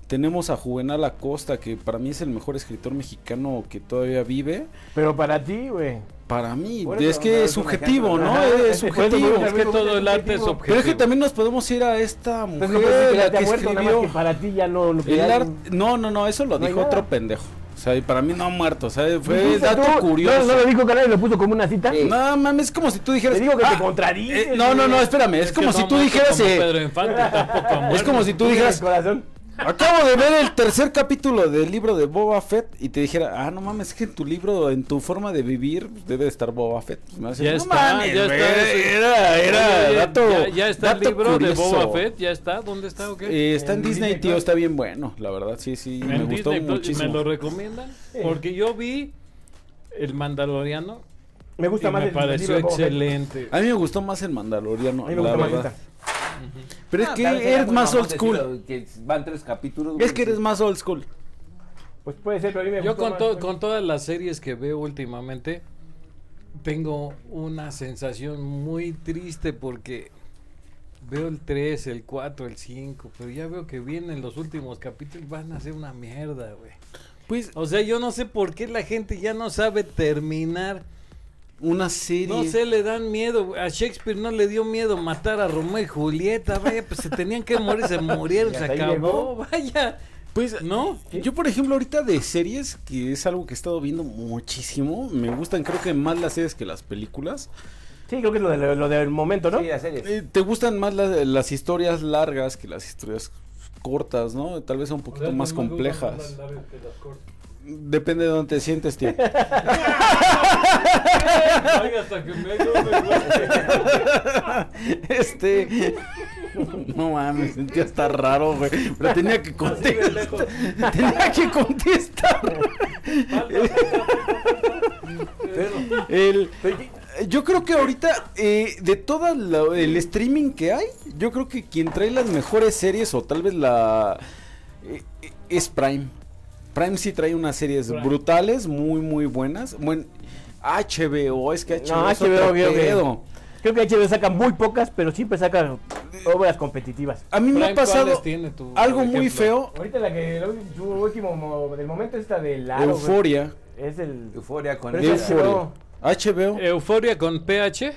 Tenemos a Juvenal Acosta, que para mí es el mejor escritor mexicano que todavía vive. Pero para ti, güey. Para mí, es no, que es subjetivo, ¿no? Ajá, Es es- subjetivo. es- que todo el arte es Pero objetivo. Pero es que también nos podemos ir a esta mujer, Entonces no decir que la escribió. para ti ya no lo que El ya- art- no, no, no, eso lo No dijo otro pendejo. O sea, y para mí no ha muerto, o sea, fue ¿Dijiste dato tú? curioso. No, no lo dijo canal y lo puso como una cita. No mames, es como si tú dijeras. Te digo que "Ah, te contradices. eh, no, no, no, espérame, es, Es como que si no tú dijeras. como eh, Pedro Infante, tampoco ha es como si tú el dijeras. corazón. Acabo de ver el tercer capítulo del libro de Boba Fett y te dijera, ah, no mames, es que en tu libro, en tu forma de vivir, debe de estar Boba Fett. Me Ya está, mames, ya está ese- Era, era dato. ya, ya está el libro curioso. de Boba Fett, ya está, ¿dónde está o qué? Eh, está en, En Disney, Disney tío, Plus. está bien bueno, la verdad, sí, sí, me gustó Plus, ¿y muchísimo. ¿Me lo recomiendan? Sí. Porque yo vi El Mandaloriano Me y gusta más me el- el libro pareció de Boba Fett. excelente. A mí me gustó más el Mandaloriano, A mí me la verdad. Pero es Ah, que eres más old school. decirlo, Que van tres capítulos. Es que eres más old school. Pues puede ser, pero a mí me Yo to- con todas las series que veo últimamente tengo una sensación muy triste porque veo el 3, el 4, el 5, pero ya veo que vienen los últimos capítulos van a ser una mierda, güey. Pues O sea, yo no sé por qué la gente ya no sabe terminar. Una serie. No sé, le dan miedo. A Shakespeare no le dio miedo matar a Romeo y Julieta. Vaya, pues se tenían que morir, se murieron, se acabó. llegó. Vaya. Pues ¿No? Yo, por ejemplo, ahorita de series, que es algo que he estado viendo muchísimo, me gustan creo que más las series que las películas. Sí, creo que es lo, de- lo del momento, ¿no? Sí, la serie. Eh, ¿Te gustan más la- las historias largas que las historias cortas, no? Tal vez un poquito más complejas. Depende de dónde te sientes, tío. Hasta que me Este. No mames, sentía hasta raro, güey. Pero tenía que contestar. Tenía que contestar. El- yo creo que ahorita, eh, de todo el streaming que hay, yo creo que quien trae las mejores series, o tal vez la. eh, eh, es Prime. Prime sí trae unas series Prime. brutales, muy, muy buenas. Bueno, HBO, es que HBO, No, es HBO, otro creo que- pedo. Creo que HBO saca muy pocas, pero siempre saca obras competitivas. A mí me ha pasado ¿cuáles tiene tú, por algo muy feo. Ahorita la que su último mo- del momento es esta de güey. Euforia. Es el Euforia con. Euforia. HBO. Euforia con PH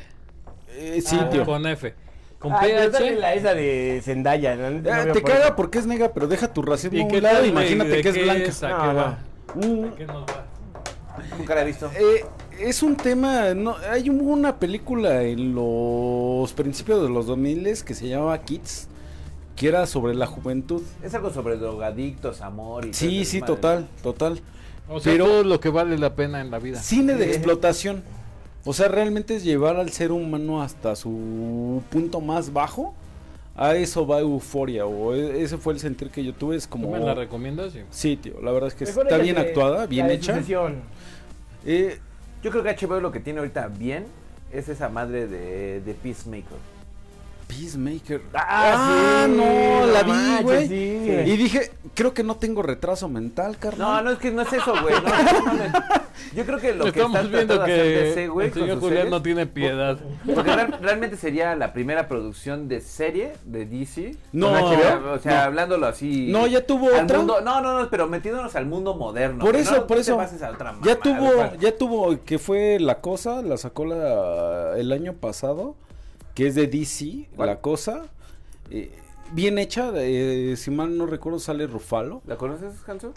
eh, sí, ah, tío. con F. Con Ah, PH. la esa de Zendaya. no Eh, veo te caga porque es negra, pero deja tu racismo ¿Y a un lado? Imagínate ¿De que es blanca. Mm, ¿A qué nos va? Nunca la he visto. eh, es un tema, no, hay un- una película en los principios de los 2000 que se llamaba Kids, que era sobre la juventud. Es algo sobre drogadictos, amor y todo Sí, sí, total, total. O sea, Pero- todo lo que vale la pena en la vida. Cine de explotación. O sea, realmente es llevar al ser humano hasta su punto más bajo. A eso va euforia, o e- ese fue el sentir que yo tuve. Es ¿Tú como. me la recomiendas? Sí. Sí, tío, la verdad es que Mejor está bien de- actuada, bien hecha. Eh, Yo creo que HBO lo que tiene ahorita bien es esa madre de, de Peacemaker. Peacemaker. Ah, sí, no, la no vi, güey. sí. Y dije, creo que no tengo retraso mental, No, carnal. no, es que no es eso, güey. no, no. Yo creo que lo que Estamos viendo tratando de hacer que DC, güey, el señor Julián series, no tiene piedad. Porque real- realmente sería la primera producción de serie de DC. No, HBO, o sea, no. hablándolo así. No, ya tuvo al otra. mundo- no, no, no, pero metiéndonos al mundo moderno. Por eso, no por te eso. pases a otra Ya tuvo, ya tuvo, que fue la cosa, la sacó la, el año pasado, que es de DC, ¿Cuál? la cosa. eh, bien hecha, eh, si mal no recuerdo sale Rufalo. ¿La conoces, Hanso?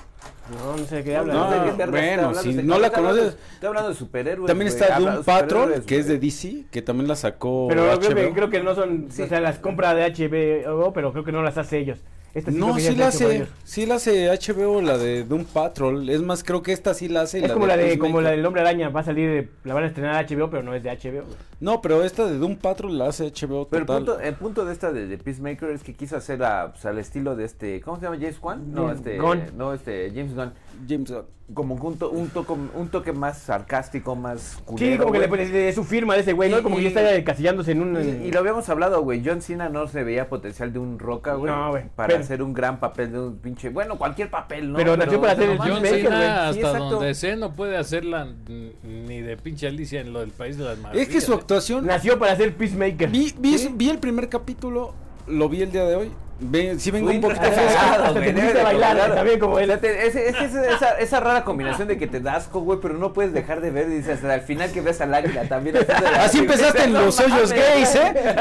No, no sé de qué No, habla. No, sé de qué verga bueno, está si no la está conoces- Estoy hablando de superhéroes. También está de Patrol, superhéroes, que es de. DC, que también la sacó Pero creo que, HBO. creo que no son, Sí. o sea, las compra de HBO, pero creo que no las hace ellos. Esta No, sí la hace sí la hace HBO, la de Doom Patrol. Es más, creo que esta sí la hace. Es como la de, Peacemaker. como la del Hombre Araña, va a salir, de- la van a estrenar HBO, pero no es de HBO. No, pero esta de Doom Patrol la hace HBO Pero el punto, el punto de esta de, de Peacemaker es que quiso hacer a, pues, al estilo de este, ¿cómo se llama? James Wan? No, James este, Gunn. no, este, James Gunn. James Gunn. Como un, to- un, toco- un toque más sarcástico, más Sí, culero, como que le de su firma de ese güey, ¿no? Y- Como que ya está encasillándose en un... Y, y lo habíamos hablado, güey. John Cena no se veía potencial de un roca, güey. No, güey, Para pero- hacer un gran papel de un pinche. Bueno, cualquier papel, ¿no? Pero nació para hacer el John Peacemaker, Cena, güey. hasta Sí, donde sé, no puede hacerla ni de pinche Alicia en lo del País de las Maravillas. Es que su actuación. Nació para ser Peacemaker. Vi, vi, Sí. vi el primer capítulo, lo vi el día de hoy. Ve, sí vengo un poquito fresco. te bailar, también como él. O sea, te- ese- es que esa, esa, rara combinación de que te das asco, güey, pero no puedes dejar de ver y dices, hasta al final que ves al águila también. Así empezaste en los hoyos gays, ¿eh?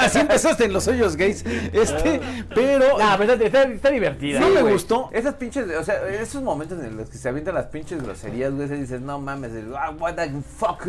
Así empezaste en los hoyos gays. Este, pero. Nah, pero está, está, divertida. No me güey. gustó. Esas pinches, o sea, esos momentos en los que se avientan las pinches groserías, güey, se dices, no mames, ah, what the fuck,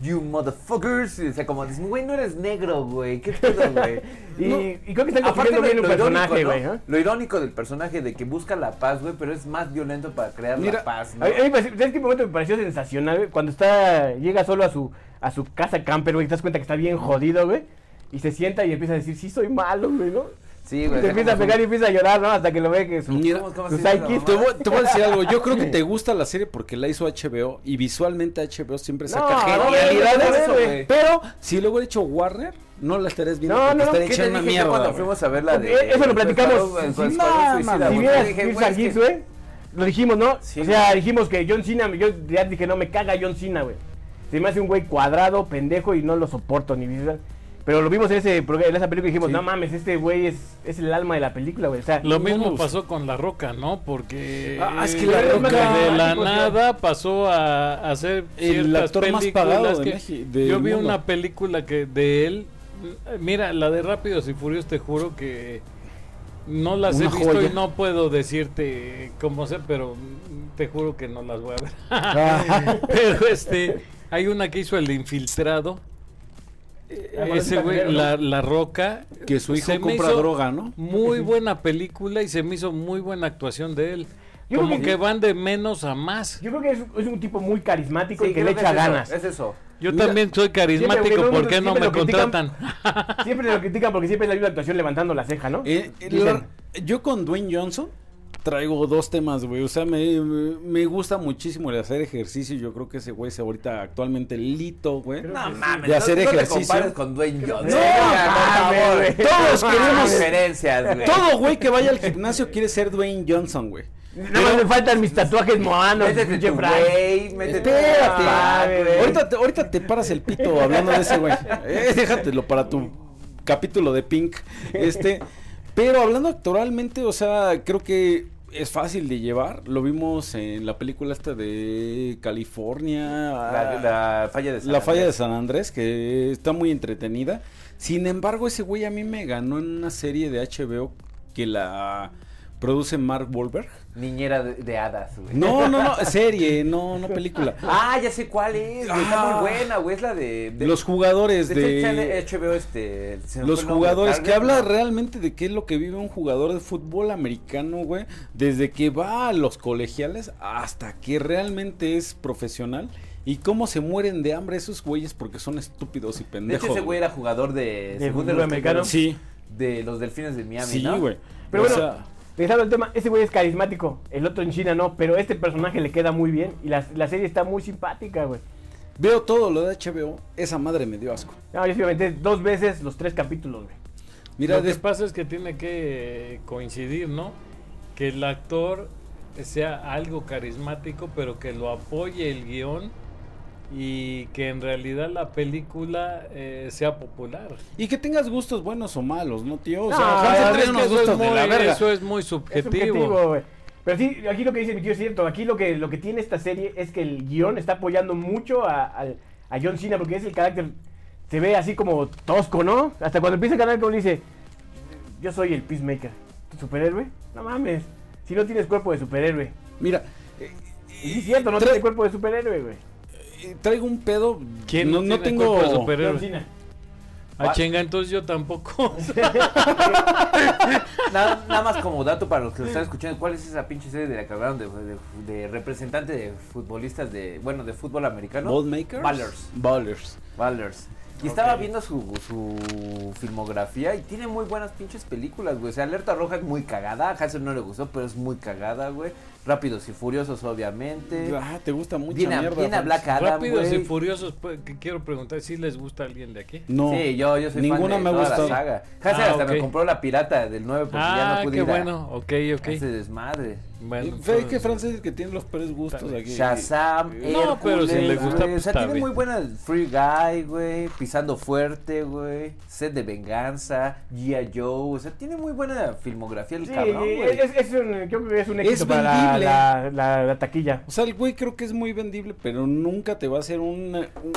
you motherfuckers. Y, o sea, como dices, güey, no eres negro, güey, qué pedo, güey. Y, y creo que están Aparte construyendo bien un personaje, güey. ¿no? ¿eh? Lo irónico del personaje de que busca la paz, güey, pero es más violento para crear Mira, la paz, ¿no? A mí ¿Sabes qué momento me pareció sensacional, güey? Cuando está, llega solo a su, a su casa camper, güey, te das cuenta que está bien jodido, güey. Y se sienta y empieza a decir, sí, soy malo, güey, ¿no? Sí, güey. te empieza a pegar y empieza a llorar, ¿no? Hasta que lo ve que su, Mira, ¿Cómo- cómo su Te voy, te voy a decir algo, yo creo que te gusta la serie porque la hizo HBO y visualmente HBO siempre saca No, genialidades, no, no, no, güey. güey. pero si luego he hecho Warner, no la estarías viendo No, porque no, no, estaría ¿Qué te hecha una mierda. cuando fuimos a ver la de... Eh, eso lo platicamos. En no. Si vieras güey, güey, lo dijimos, ¿no? Sí, o sea, güey. dijimos que John Cena, yo ya dije, no, me caga John Cena, güey. Se me hace un güey cuadrado, pendejo y no lo soporto ni visual. Pero lo vimos en, ese, en esa película y dijimos, Sí. no mames, este güey es, es el alma de la película, güey. O sea, Lo mismo gusta. pasó con La Roca, ¿no? Porque Ah, es que La Roca- de la nada pasó a, a hacer El ciertas actor más películas pagado de Yo vi mundo. una película que de él, mira, la de Rápidos y Furiosos, te juro que no las Una he visto joya. y no puedo decirte cómo sé, pero te juro que no las voy a ver. Ah. pero este, hay una que hizo el de infiltrado. Ese güey, la, la roca. Que su hijo compra hizo droga, ¿no? Muy buena película y se me hizo muy buena actuación de él. Yo como creo que- que van de menos a más. Yo creo que es, es un tipo muy carismático Sí, y que le echa es eso, ganas. Es eso. Yo Mira, también soy carismático, siempre, ¿por porque qué no me contratan? Siempre lo critican porque siempre es la misma actuación levantando la ceja, ¿no? Eh, eh, la- yo con Dwayne Johnson traigo dos temas, güey. O sea, me, me gusta muchísimo el hacer ejercicio. Yo creo que ese güey es ahorita actualmente lito, güey. No mames, De hacer no, no te ejercicio. compares con Dwayne Johnson. No, por mames, favor. Todos No queremos- diferencias, güey. Todo güey que vaya al gimnasio quiere ser Dwayne Johnson, güey. Más me faltan mis tatuajes moanos. Métete tu güey, métete Espérate. Ah, güey. Ahorita te, ahorita te paras el pito hablando de ese güey. Eh, déjatelo para tu capítulo de Pink. Este, pero hablando actualmente, o sea, creo que es fácil de llevar. Lo vimos en la película esta de California. La, la falla de San La falla de Andrés. San Andrés, que está muy entretenida. Sin embargo, ese güey a mí me ganó en una serie de HBO que la produce Mark Wahlberg. Niñera de, de hadas, güey. No, no, no, serie, no, no película. Ah, ya sé cuál es, güey. Está Ah. muy buena, güey. Es la de. de- Los jugadores de hecho, de... HBO, este. Los jugadores, que habla realmente de qué es lo que vive un jugador de fútbol americano, güey, desde que va a los colegiales hasta que realmente es profesional y cómo se mueren de hambre esos güeyes porque son estúpidos y De pendejos. hecho, ese güey era jugador de. ¿De según fútbol americano? Sí, De los delfines de Miami, sí, ¿no? güey. Pero O bueno, sea, Regresando al tema, ese güey es carismático, el otro en China no, pero este personaje le queda muy bien y la, la serie está muy simpática, güey. veo todo lo de HBO, esa madre me dio asco. No, yo aventé dos veces los tres capítulos, güey. Mira, Lo que des- pasa es que tiene que coincidir, ¿no? Que el actor sea algo carismático, pero que lo apoye el guion y que en realidad la película eh, sea popular. y que tengas gustos buenos o malos, ¿no, tío? O No, sea, unos eso, gustos es de la muy, verga. eso es muy Es subjetivo. Pero sí, aquí lo que dice mi tío es cierto. Aquí lo que, lo que tiene esta serie es que el guion está apoyando mucho a, a John Cena porque es el carácter. Se ve así como tosco, ¿no? Hasta cuando empieza a ganar, como dice: Yo soy el Peacemaker. ¿Tu superhéroe? No mames. Si no tienes cuerpo de superhéroe. Mira, eh, sí es cierto, no Tra- tiene cuerpo de superhéroe, güey. Traigo un pedo. ¿Quién no, no tengo. Cena. Ah, chinga, entonces yo tampoco. Nada, nada más como dato para los que lo están escuchando, ¿cuál es esa pinche serie de la que hablaron de, de, de representante de futbolistas de, bueno, de fútbol americano? Ballmakers. Ballers. Ballers. Ballers. Y estaba viendo su, su filmografía y tiene muy buenas pinches películas, güey. O sea, Alerta Roja es muy cagada. A Hansel no le gustó, pero es muy cagada, güey. Rápidos y Furiosos, obviamente. Ah, te gusta mucha Viene, a- mierda. viene a. Black Adam, Rápidos y furiosos, pues, que quiero preguntar si les gusta a alguien de aquí. No. Sí, yo, yo soy Ninguna fan me de ha toda gustado. la saga. Ah, hasta me compró la pirata del 9 porque ya Ah, no pude qué ir a- bueno. Ok, ok. ese desmadre. Bueno, Fe entonces- que Francis es el que tiene los peores gustos bien. aquí. Shazam, No, pero si Hércules, le gusta, güey. pues O sea, tiene bien. muy buena Free Guy, güey. Pisando fuerte, güey. Sed de venganza. G.I. Joe. O sea, tiene muy buena filmografía el Sí, cabrón, güey. es, es un, yo creo que es un Es éxito para la, la, la- la taquilla. O sea, el güey creo que es muy vendible, pero nunca te va a hacer una, un-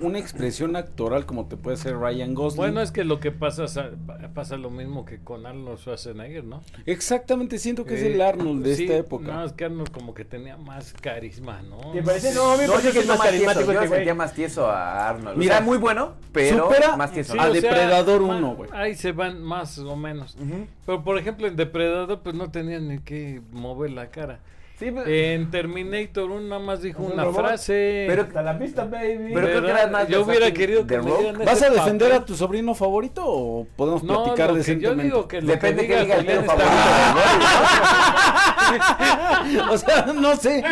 una expresión actoral como te puede hacer Ryan Gosling. Bueno, es que lo que pasa sa- pasa lo mismo que con Arnold Schwarzenegger, ¿no? Exactamente, siento que es Eh, el Arnold de sí, esta época. No, es que Arnold como que tenía más carisma, ¿no? ¿Te parece? No, a mí me No, parece que es más tieso. carismático Yo güey. sentía más tieso a Arnold. Mira, o sea, muy bueno, pero supera más tieso. Sí, a Depredador ma- 1, güey. Ahí se van más o menos. Ujú. Pero por ejemplo en Depredador pues no tenían ni que mover la cara. Sí, pues, En Terminator uno nada más dijo ¿Es un una robot? frase. Pero- Hasta la pista, baby. Pero creo que era más yo hubiera querido que me ¿Vas a defender papel. a tu sobrino favorito o podemos No, platicar que yo decentemente? digo que Depende que que diga el favorito. o sea, no sé.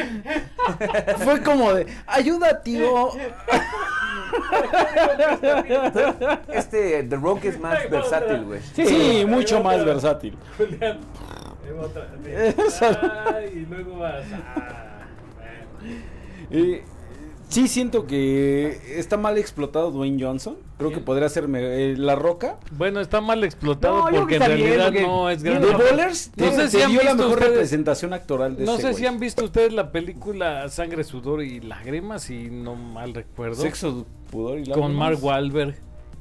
Fue como de, ayuda, tío. Este, The Rock es más versátil, güey. Sí, mucho más versátil. Otra. Ay, y luego vas. ah, bueno. Eh, sí siento que está mal explotado Dwayne Johnson. Creo que podría ser me- eh, La Roca. Bueno, está mal explotado No, porque que en bien, realidad porque no es The grande. de Bowlers No sé si han dio la visto mejor ustedes- representación actoral de No ese sé güey. si han visto ustedes la película Sangre, Sudor y Lágrimas, si no mal recuerdo. Sexo, pudor y con. Mark Wahlberg.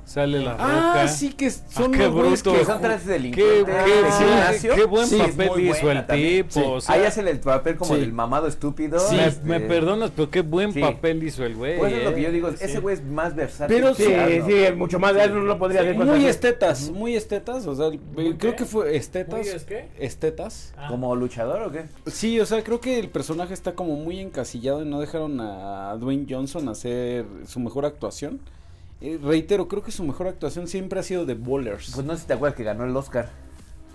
Sale la Ah, roca. sí que son Ah, qué bruto. que son tres Qué, delincuentes. qué- gimnasio. qué buen Sí, papel hizo el también. tipo. Sí. o sea, Ahí hacen el papel como Sí. del mamado estúpido. Sí. me, este, me perdonas, pero qué buen Sí. papel hizo el güey. Pues es lo que yo eh. digo, Sí. ese güey es más versátil. Pero que sí. Sí, sí, mucho más no lo podría hacer. muy estetas, muy estetas, o sea, creo qué? que fue estetas. ¿Muy es qué? Estetas. Ah. ¿Como luchador o qué? Sí, o sea, creo que el personaje está como muy encasillado y no dejaron a Dwayne Johnson hacer su mejor actuación. Eh, reitero, creo que su mejor actuación siempre ha sido de Bowlers. Pues no sé si te acuerdas que ganó el Oscar.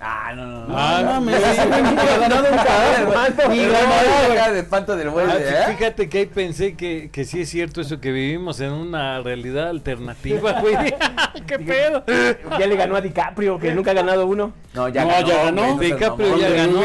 Ah, no, no, no. Ah, no carajo. Y ganó de espanto del güey. Ah, ¿eh? fí- Fíjate que ahí pensé que, que sí es cierto eso, que vivimos en una realidad alternativa, güey. ¿Qué pedo? Ya le ganó a DiCaprio, que nunca ha ganado uno. No, ya No, ganó. ya ganó. güey, no seas DiCaprio ya ganó.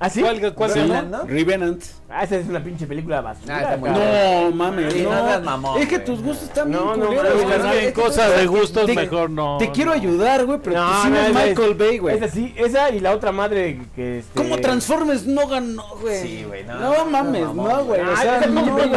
¿Ah, sí? ¿Cuál, cuál se Revenant, llama? ¿no? Revenant. Ah, esa es una pinche película basura. Ah, está muy cabrón. No, mames, Sí, no no. mamón, es que tus gustos están No, bien no, culeros, no, no, que cosas de gustos, te- mejor no. Te quiero ayudar, güey, pero No, tú sí no, es- Michael Bay, güey. Esa sí, esa y la otra madre que este... ¿Cómo Transformers no ganó, güey? Sí, güey, no, No, no, mames, no, güey. O sea, esa no, güey, no,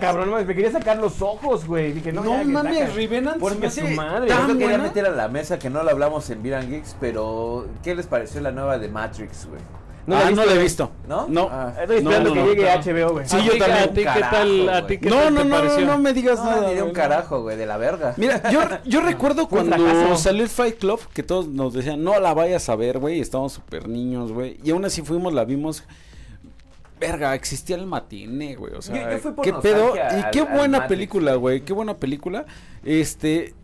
cabrón. No, mames, me quería sacar los ojos, güey. Dije, no, No mames. Revenant Porque su madre. Yo quería meter a la mesa que no lo hablamos en and Geeks, pero ¿qué les pareció la nueva de Matrix, güey? No la ah, he no visto, la he visto. ¿No? No. Ah. Estoy esperando No, que no, llegue no. HBO, güey. Sí, ¿A yo también. ¿A ti qué tal, a güey. ti qué No, tal no, te no, no, pareció? no me digas No, nada. ni de un carajo, güey, de la verga. Mira, yo, yo recuerdo cuando fracaso. salió el Fight Club que todos nos decían, no la vayas a ver, güey, estábamos súper niños, güey. Y aún así fuimos, la vimos. Verga, existía el matine, güey. O sea, Yo- yo fui por qué pedo. Y qué al buena película, güey. güey. Qué buena película. Este.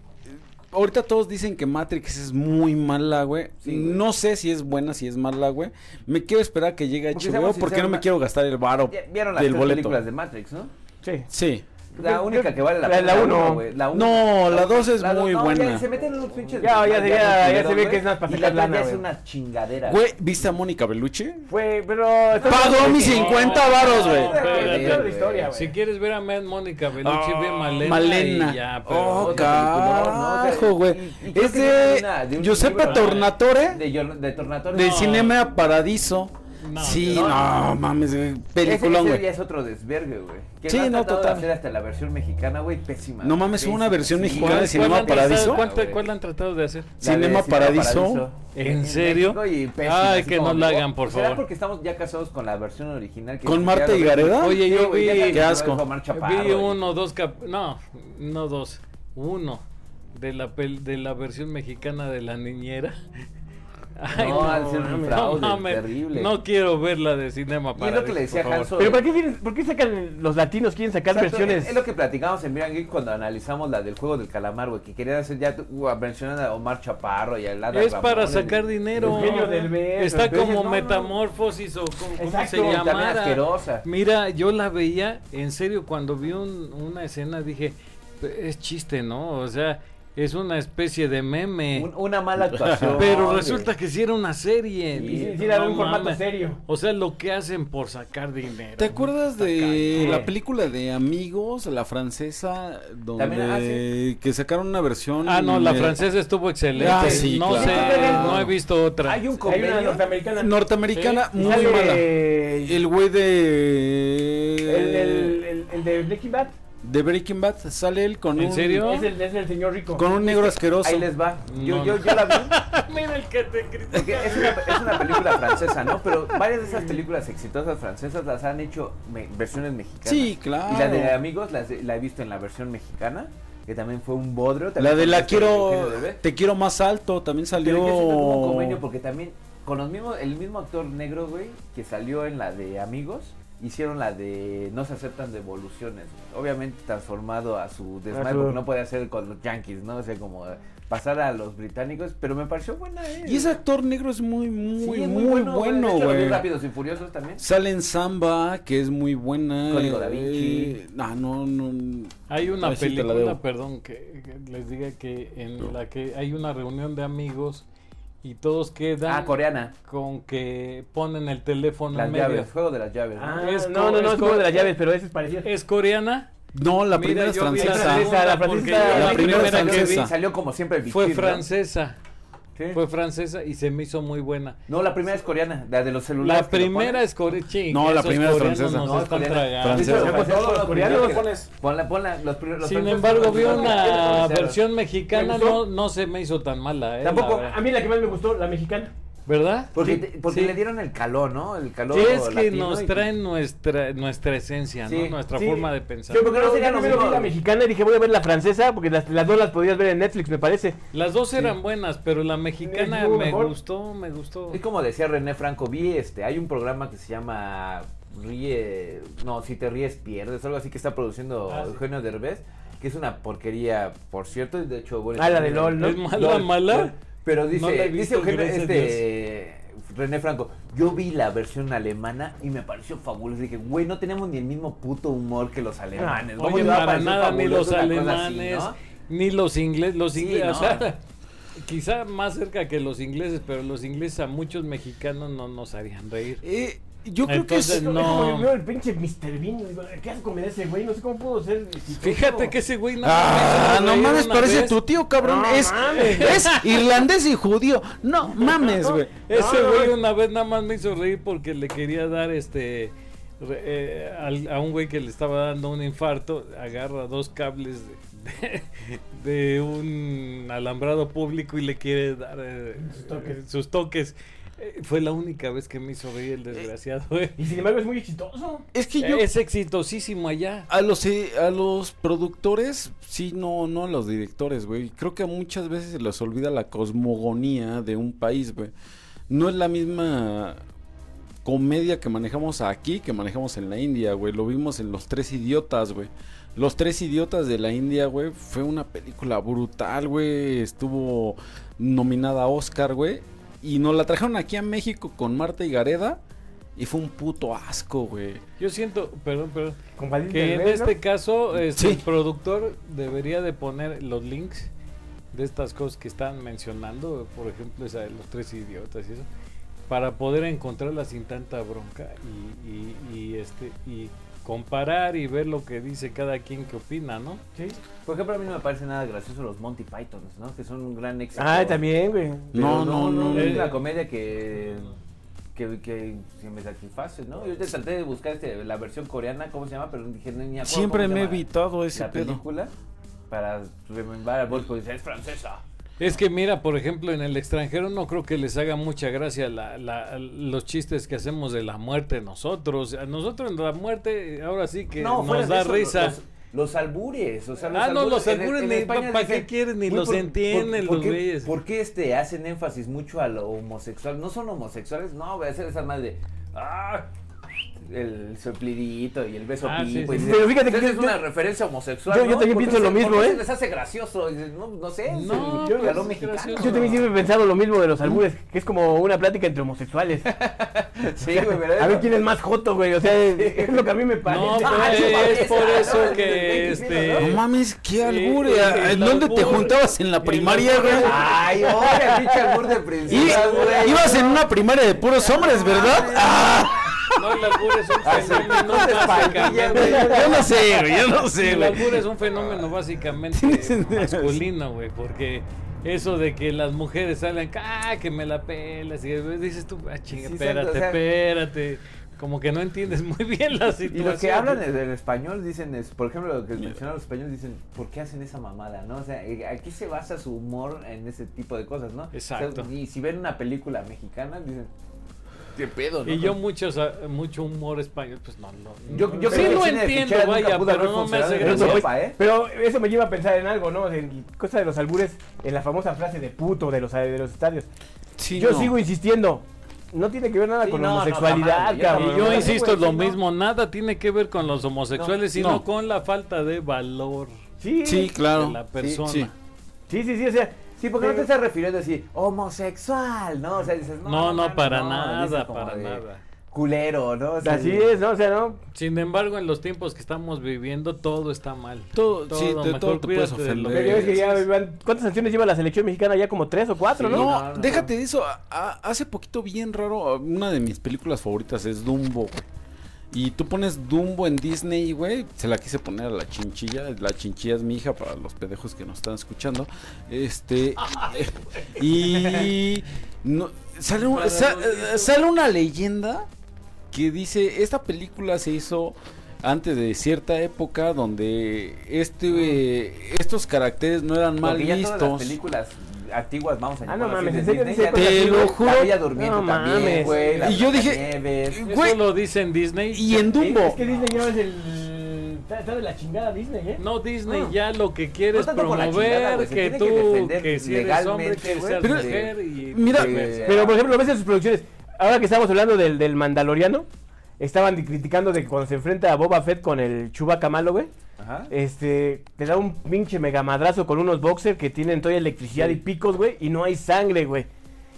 Ahorita todos dicen que Matrix es muy mala, güey. Sí, güey. no sé si es buena, si es mala, güey. Me quiero esperar a que llegue Porque HBO seamos porque no me quiero gastar el varo Ya ¿Vieron las del tres boleto. películas de Matrix, no? Sí. Sí. La única que vale la pena. la uno. güey, la uno. No, la dos es La dos- muy no, buena. Ya, se meten en unos pinches. Ya, ya se- ya- ya se ve que es la sacar lana, es una chingadera. Güey, ¿viste a Mónica Bellucci? Fue, pero... Pagó mis No, 50 varos, güey. Si quieres ver a Mónica Bellucci, ve Malena. Malena. Y ya, pero oh, otra película, ¿no? O sea, carajo, güey. Es de una- Giuseppe Tornatore, De, Tornatore. de. Cinema Paradiso. No, sí, no. no, mames, güey, Ese, ese es otro desvergue, güey. Que Sí, no, de total. hacer hasta la versión mexicana, güey, pésima. No mames, hubo una versión mexicana ¿Cuál- de Cinema Paradiso? tratado- cuál. ¿Cuál han tratado de hacer? Cinema Paradiso. ¿En serio? México y pésima, Ay, que no la hagan, por ¿será favor. porque estamos ya casados con la versión original? que ¿Con Marta y Gareda? Oye, yo vi- Qué asco. Vi uno, dos cap... No, no dos. Uno. De la, pel- de la versión mexicana de la niñera. Ay, No, de ser un fraude mames, terrible. No quiero ver la de Cinema Y es Paradiso. lo que le decía por favor. Hanso. Pero ¿para qué, vienen- ¿por qué sacan los latinos? Quieren sacar Exacto, versiones... Es, es lo que platicamos en Miran Geek cuando analizamos la del juego del calamar, güey, que querían hacer ya, uh, mencionan a Omar Chaparro y a Lara Es para sacar el- dinero. Eugenio Derbez, Está como no, no. Metamorfosis o como, Exacto, se llamara. asquerosa. Mira, yo la veía, en serio, cuando vi un- una escena dije, es chiste, ¿no? O sea, es una especie de meme. Un- una mala actuación. pero resulta que sí era una serie. Sí, sí, sí, era no un formato serio. O sea, lo que hacen por sacar dinero. ¿Te acuerdas de la película de Amigos, la francesa, donde También, ah, sí. que sacaron una versión? Ah, no, la francesa estuvo excelente. Ah, sí, no claro. sé, no he visto otra. Hay un Hay una norteamericana. norteamericana muy mala. El, El güey de el, el, el de Breaking Bad. De Breaking Bad sale él con ¿En un serio? Es el, es el señor rico. con un negro asqueroso. Ahí les va. Yo, No, yo, yo la vi. Mira el que te critica. Es una, es una película francesa, ¿no? Pero varias de esas películas exitosas francesas las han hecho me- versiones mexicanas. Sí, claro. Y la de Amigos las de- la he visto en la versión mexicana, que también fue un bodrio. La de la quiero te quiero más alto también salió. Pero que hubo un convenio porque también con los mismos, el mismo actor negro, güey, que salió en la de Amigos, hicieron la de No se aceptan devoluciones. Obviamente transformado a su desmadre, A su- porque no puede hacer con los yankees, ¿no? O sea, como pasar a los británicos, pero me pareció buena, eh. Y ese actor negro es muy muy Sí, es muy, bueno, güey. Rápidos y Furiosos también. Sale en Samba, que es muy buena. Código Da Vinci. Eh, ah, no, no. Hay una película, perdón, que, que les diga que en la que hay una reunión de amigos y todos quedan Ah, coreana. con que ponen el teléfono Las en medio. llaves, juego de las llaves. ¿no? Ah, Es no, no, no, es es como de las llaves, pero ese es parecido. ¿Es coreana? No, la Mira, primera es la francesa. francesa, la francesa- la la primera primera es que vi francesa. Salió como siempre el fue bichir, ¿no? Sí. Fue francesa y se me hizo muy buena. No, la primera es coreana, la de los celulares. La primera es coreana. No, la primera es francesa. No, es coreana. Sin embargo, vi una versión mexicana, no, no se me hizo tan mala, ¿eh? Tampoco, a mí la que más me gustó, la mexicana. ¿Verdad? Porque, Sí, te- porque sí. le dieron el calor, ¿no? El calor Sí, es que nos y- traen nuestra, nuestra esencia, ¿no? Sí, Nuestra Sí. forma de pensar. Yo porque no sería Yo lo mismo. la mexicana y dije voy a ver la francesa porque las, las dos las podías ver en Netflix, me parece. Las dos eran buenas, pero la mexicana me mejor. gustó, me gustó. Es como decía René Franco, vi este, hay un programa que se llama Ríe, no, si te ríes pierdes, algo así que está produciendo Ah, sí. Eugenio Derbez, que es una porquería, por cierto, y de hecho, bueno, Ah, la de LOL, ¿no? ¿Es mala, mala? Pero dice, No dice Eugenio, este, René Franco, yo vi la versión alemana y me pareció fabuloso. Dije, güey, no tenemos ni el mismo puto humor que los alemanes. ¿Cómo Oye, para nada, ni los así, alemanes, no? ni los ingleses, los Sí, ingleses, no. o sea, quizá más cerca que los ingleses, pero los ingleses a muchos mexicanos no nos harían reír. Eh, yo creo Entonces, que es... Es como no. yo veo el pinche Mr. Bean, digo, ¿qué hace comer ese güey? No sé cómo pudo ser. Fíjate que ese güey Ah, me hizo no mames, parece vez. tu tío, cabrón. No es, mames. es irlandés y judío. No mames, güey. Ese No, no, güey no. una vez nada más me hizo reír porque le quería dar este re- eh, al- a un güey que le estaba dando un infarto, agarra dos cables de, de- de un alambrado público y le quiere dar eh, Sus toques. eh, sus toques. Eh, fue la única vez que me hizo reír el desgraciado. eh. Y sin embargo es muy exitoso. Es que yo... Es exitosísimo allá. A los, eh, a los productores, sí, no, no a los directores, güey. Creo que muchas veces se les olvida la cosmogonía de un país, güey. No es la misma comedia que manejamos aquí que manejamos en la India, güey. Lo vimos en Los Tres Idiotas, güey. Los Tres Idiotas de la India, güey, fue una película brutal, güey. Estuvo nominada a Oscar, güey. Y nos la trajeron aquí a México con Marta y Gareda. Y fue un puto asco, güey. Yo siento, perdón, perdón, que en este caso este, Sí. el productor debería de poner los links de estas cosas que están mencionando, por ejemplo esa de los tres idiotas y eso, para poder encontrarlas sin tanta bronca y, y, y, este y comparar y ver lo que dice cada quien que opina, ¿no? Sí. Por ejemplo, a mí no me parece nada gracioso los Monty Pythons, ¿no? Que son un gran éxito. Ah, también, güey. Pero No, no, no, Es no. una comedia que, que, que, que me satisface, ¿no? Yo te traté de buscar este, la versión coreana, ¿cómo se llama? Pero dije, no, ni acuerdo Siempre me he evitado ese la pedo. película para remember al Bolpo. Dice, es francesa. Es que mira, por ejemplo, en el extranjero no creo que les haga mucha gracia la, la- los chistes que hacemos de la muerte nosotros. A nosotros la muerte ahora sí que nos da eso, risa. Los, los albures, o sea, los Ah, no, los en- albures en ni- España ¿pa' dicen, qué quieres? Ni "Güey, los entienden los qué- güeyes". ¿Por qué este, hacen énfasis mucho a lo homosexual? ¿No son homosexuales? No, voy a hacer esa madre. "Ah", el soplidito y el beso Ah, pipo. sí, sí. Pero fíjate que "Esa yo- es una yo- referencia homosexual, yo- yo ¿no? también ¿Por qué pienso lo mismo, ¿eh? se les hace gracioso? No, no sé, es No, el es mexicano. Yo también siempre he pensado lo mismo de los albures, que es como una plática entre homosexuales. Sí, güey, pero A ver quién es más joto, güey. O sea, es lo que a mí me parece. No, pero Ah, es esa, por ¿no? eso que este... No mames, qué Sí, albure. ¿En dónde te juntabas? ¿En la primaria, güey? Ay, oye, pinche albur de princesa, güey. ibas en una primaria de puros hombres, ¿verdad? Ah, No, el albur es un Ah, fenómeno básicamente. yo no sé, güey, yo no sé, El albur es un fenómeno básicamente masculino, güey, porque eso de que las mujeres salen, ah, que me la pelas, y dices tú, ah, chinga, Sí, espérate, exacto, o sea- espérate. Como que no entiendes muy bien la Y situación. los que hablan en el español dicen, es, por ejemplo, lo que mencionan los españoles dicen, ¿por qué hacen esa mamada? ¿no? O sea, eh, aquí se basa su humor en ese tipo de cosas, ¿no? Exacto. O sea, y si ven una película mexicana, dicen, ¿qué pedo? no?" Y yo muchos, mucho humor español, pues no, no. Yo- yo sí lo entiendo, vaya, pero no me hace Pero, gracia. pues, ¿eh? pero eso me lleva a pensar en algo, ¿no? En cosa de los albures, en la famosa frase de puto de los, de los estadios. Sí, Yo no. sigo insistiendo, no tiene que ver nada Sí, con no, no, homosexualidad. Yo cabrón. Y yo no, insisto, lo no. mismo, nada tiene que ver con los homosexuales, sino No. con la falta de valor Sí, Sí, claro. de la persona. sí. sí, sí, sí, o sea, Sí, porque no te estás refiriendo así, homosexual, ¿no? O sea, dices, no, No, no, para no, nada, para de nada. Culero, ¿no? O sea, así es, ¿no? O sea, ¿no? Sin embargo, en los tiempos que estamos viviendo, todo está mal. Todo, sí, de mejor todo te puedes de ofender. Que ya ¿Cuántas sanciones lleva la selección mexicana? Ya como tres o cuatro, Sí, ¿no? No, déjate de eso. a- a- hace poquito bien raro, una de mis películas favoritas es Dumbo, güey. Y tú pones Dumbo en Disney, güey. Se la quise poner a la chinchilla. La chinchilla es mi hija para los pendejos que nos están escuchando. Este. y. no- sale, un- sa- sale una leyenda que dice: Esta película se hizo antes de cierta época donde este eh, estos caracteres no eran mal Porque ya todas las vistos. películas antiguas, vamos a Ah, no mames, ¿en serio Disney, Te lo juro. La Bella Durmiente No también, mames. güey. la Y yo dije-. Güey. Eso lo dice en Disney. Y en Dumbo. Es que Disney ya es el. Está, de la chingada Disney, ¿eh? No, Disney Ah. ya lo que quiere es promover chingada, que tú, que que, si eres hombre, que seas Pero- mujer y... Mira, Eh, Pero por ejemplo, lo ves en sus producciones. Ahora que estamos hablando del, del Mandaloriano, estaban criticando de que cuando se enfrenta a Boba Fett con el Chewbacca malo, güey. Ajá. Este, te da un pinche megamadrazo con unos boxers que tienen toda electricidad Sí. y picos, güey, y no hay sangre, güey.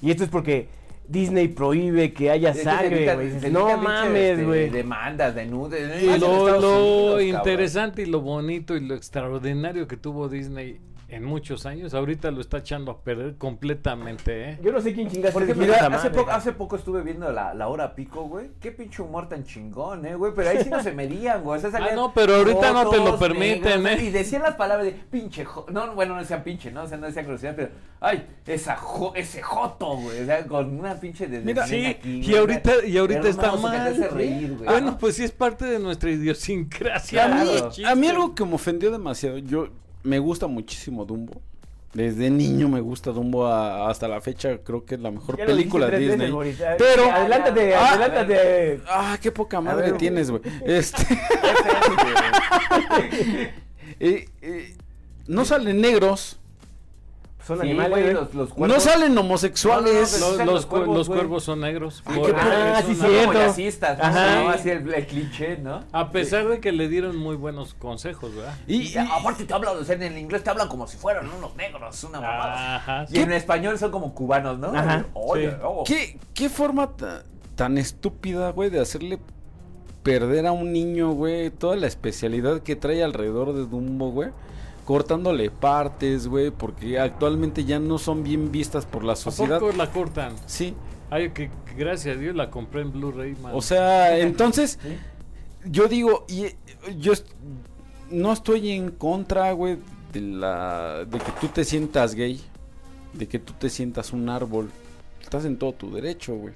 Y esto es porque Disney prohíbe que haya sangre, güey. No mames, este, güey. Demandas, denudes. Lo, Estados lo Unidos, cabrón. interesante y lo bonito y lo extraordinario que tuvo Disney en muchos años, ahorita lo está echando a perder completamente, ¿eh? Yo no sé quién chingas Por es ejemplo, esa hace, poco, hace poco estuve viendo la, la hora pico, güey. Qué pinche humor tan chingón, eh, güey. Pero ahí sí no se medían, güey. O sea, salían Ah, no, pero ahorita no te lo permiten, negros, ¿eh? Y decían las palabras de pinche jo- No, bueno, no decían pinche, ¿no? O sea, no decían grosería, pero. Ay, esa jo ese joto, güey. O sea, con una pinche de. Mira, sí, aquí, y ahorita, y ahorita está te mal. hace reír, güey. Bueno, ¿no? pues sí es parte de nuestra idiosincrasia. A mí, Claro. a mí algo que me ofendió demasiado, yo me gusta muchísimo Dumbo. Desde niño me gusta Dumbo a- hasta la fecha, creo que es la mejor película de Disney. veces. Pero- Adelántate, Ah, adelántate. Ah, qué poca madre ver, tienes, güey. Este, eh, eh, no salen negros, Son Sí, animales, güey, güey. los, los no salen homosexuales. no, no, Los, Los los, cu- cuervos, los güey. cuervos son negros. Ah, Por- padre. Ah, sí, Son cierto. ¿no? Ajá. ¿no? Así el, el cliché, ¿no? A pesar de que le dieron muy buenos consejos, ¿verdad? y, Y aparte te hablan, o sea, en el inglés te hablan como si fueran unos negros, una mamada. Ajá. Y en español son como cubanos, ¿no? Ajá. Oye, Sí. oh. ¿Qué, qué forma ta- tan estúpida, güey, de hacerle perder a un niño, güey, toda la especialidad que trae alrededor de Dumbo, güey? Cortándole partes, güey, porque actualmente ya no son bien vistas por la ¿A sociedad. poco la cortan? Sí, Ay, que, gracias a Dios la compré en Blu-ray, man. o sea, entonces, yo digo, y yo no estoy en contra, güey, de la, de que tú te sientas gay, de que tú te sientas un árbol, estás en todo tu derecho, güey.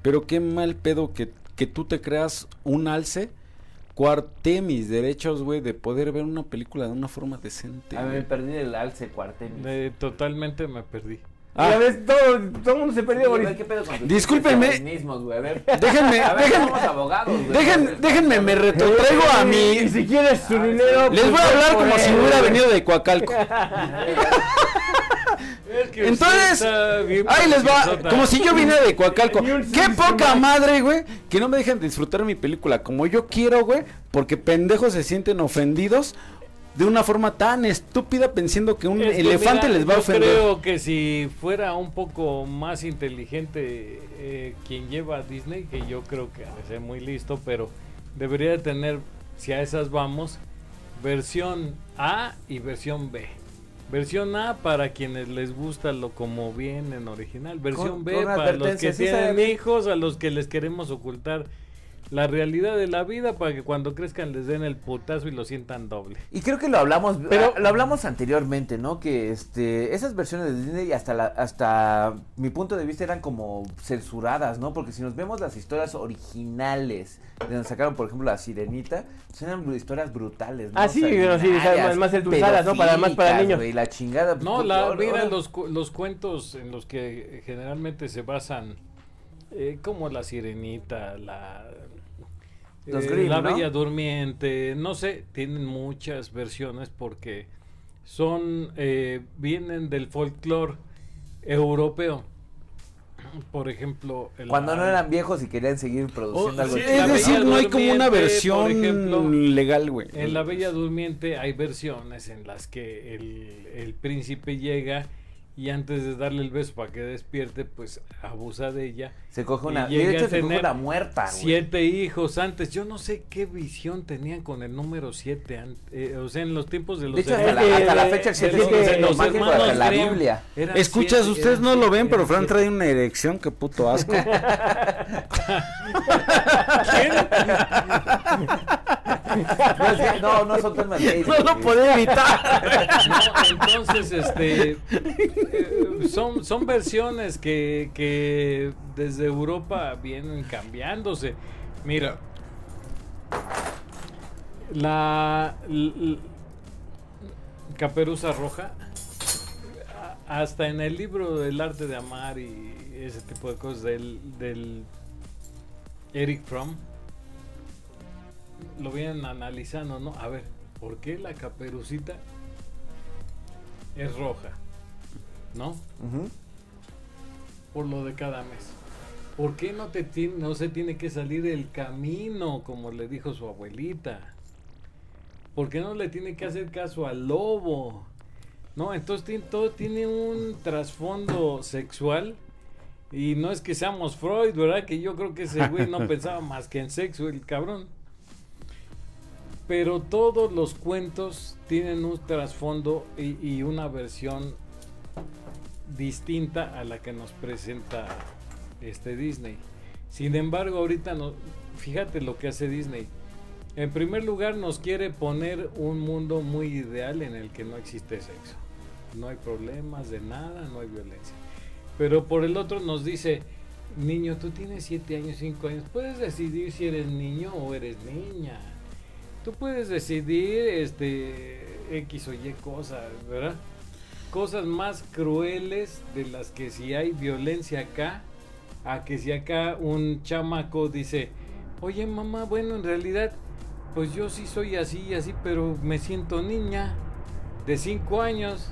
Pero qué mal pedo que, que tú te creas un alce, cuarté mis derechos, güey, de poder ver una película de una forma decente. A mí me güey. perdí el alce cuartel. De- totalmente me perdí. Ah. Ya ves, todo, todo el mundo se perdió, Boris. ¿Qué pedo con Discúlpenme. güey? A ver, Déjenme, a ver, déjenme, somos abogados, güey. déjenme, me retrotraigo a Y mi... si quieres su dinero. Les pues, voy a hablar por como él, si hubiera güey. venido de Coacalco. Entonces, ahí les va, como si yo viniera de Coacalco. Qué poca madre, güey, que no me dejen disfrutar mi película como yo quiero, güey, porque pendejos se sienten ofendidos de una forma tan estúpida pensando que un Es que elefante mira, les va a yo ofender. creo que si fuera un poco más inteligente eh, quien lleva a Disney, que yo creo que ha de ser muy listo, pero debería de tener, si a esas vamos, versión A y versión B. Versión A para quienes les gusta lo como viene en original. Versión Con- B con para los que tienen hijos, a los que les queremos ocultar la realidad de la vida para que cuando crezcan les den el putazo y lo sientan doble. Y creo que lo hablamos, Pero- pero lo hablamos anteriormente, ¿no? Que este esas versiones de Disney hasta la, hasta mi punto de vista eran como censuradas, ¿no? Porque si nos vemos las historias originales de donde sacaron, por ejemplo, la Sirenita, pues eran historias brutales, ¿no? Ah, sí, pero sí, más endulzadas, ¿no? Para- más para niños. güey, la chingada. No, pues, la, mira, los, los cuentos en los que generalmente se basan, eh, como la sirenita, la, Los eh, Grimm, la ¿no? bella durmiente, no sé, tienen muchas versiones porque son, eh, vienen del folclore europeo. Por ejemplo, el- Cuando no eran viejos y querían seguir produciendo Oh, algo sí, es decir, no hay como una por versión ejemplo, legal, güey. En La Bella Durmiente hay versiones en las que el, el príncipe llega y antes de darle el beso para que despierte, pues abusa de ella. Se coge una. Y de hecho se coge una muerta, güey. Siete hijos antes. Yo no sé qué visión tenían con el número siete. eh, o sea, en los tiempos de los De hecho, hasta hermanos- la, hasta la fecha siete- es los lo máximo de hermanos la Biblia. Escuchas, siete, ustedes no lo ven, pero Fran siete. trae una erección, qué puto asco. Que- no, no son temas gays. no lo puede evitar. No, entonces, este, eh, son, son versiones que, que desde Europa vienen cambiándose. Mira, la, l- l- caperuza roja, hasta en el libro del arte de amar y ese tipo de cosas del, del Eric Fromm, lo vienen analizando, ¿no? A ver, ¿por qué la caperucita es roja? ¿No? Por lo de cada mes. ¿Por qué no, te no se tiene que salir el camino, como le dijo su abuelita? ¿Por qué no le tiene que hacer caso al lobo? No, entonces todo tiene un trasfondo sexual. Y no es que seamos Freud, ¿verdad? Que yo creo que ese güey no pensaba más que en sexo, el cabrón. Pero todos los cuentos tienen un trasfondo y, una versión distinta a la que nos presenta este Disney. Sin embargo, ahorita no, fíjate lo que hace Disney. En primer lugar, nos quiere poner un mundo muy ideal en el que no existe sexo. No hay problemas de nada, no hay violencia. Pero por el otro nos dice, niño, tú tienes 7 años, 5 años, puedes decidir si eres niño o eres niña. Tú puedes decidir este X o Y cosas, ¿verdad? Cosas más crueles de las que si hay violencia acá, a que si acá un chamaco dice, oye mamá, bueno, en realidad, pues yo sí soy así y así, pero me siento niña de 5 años.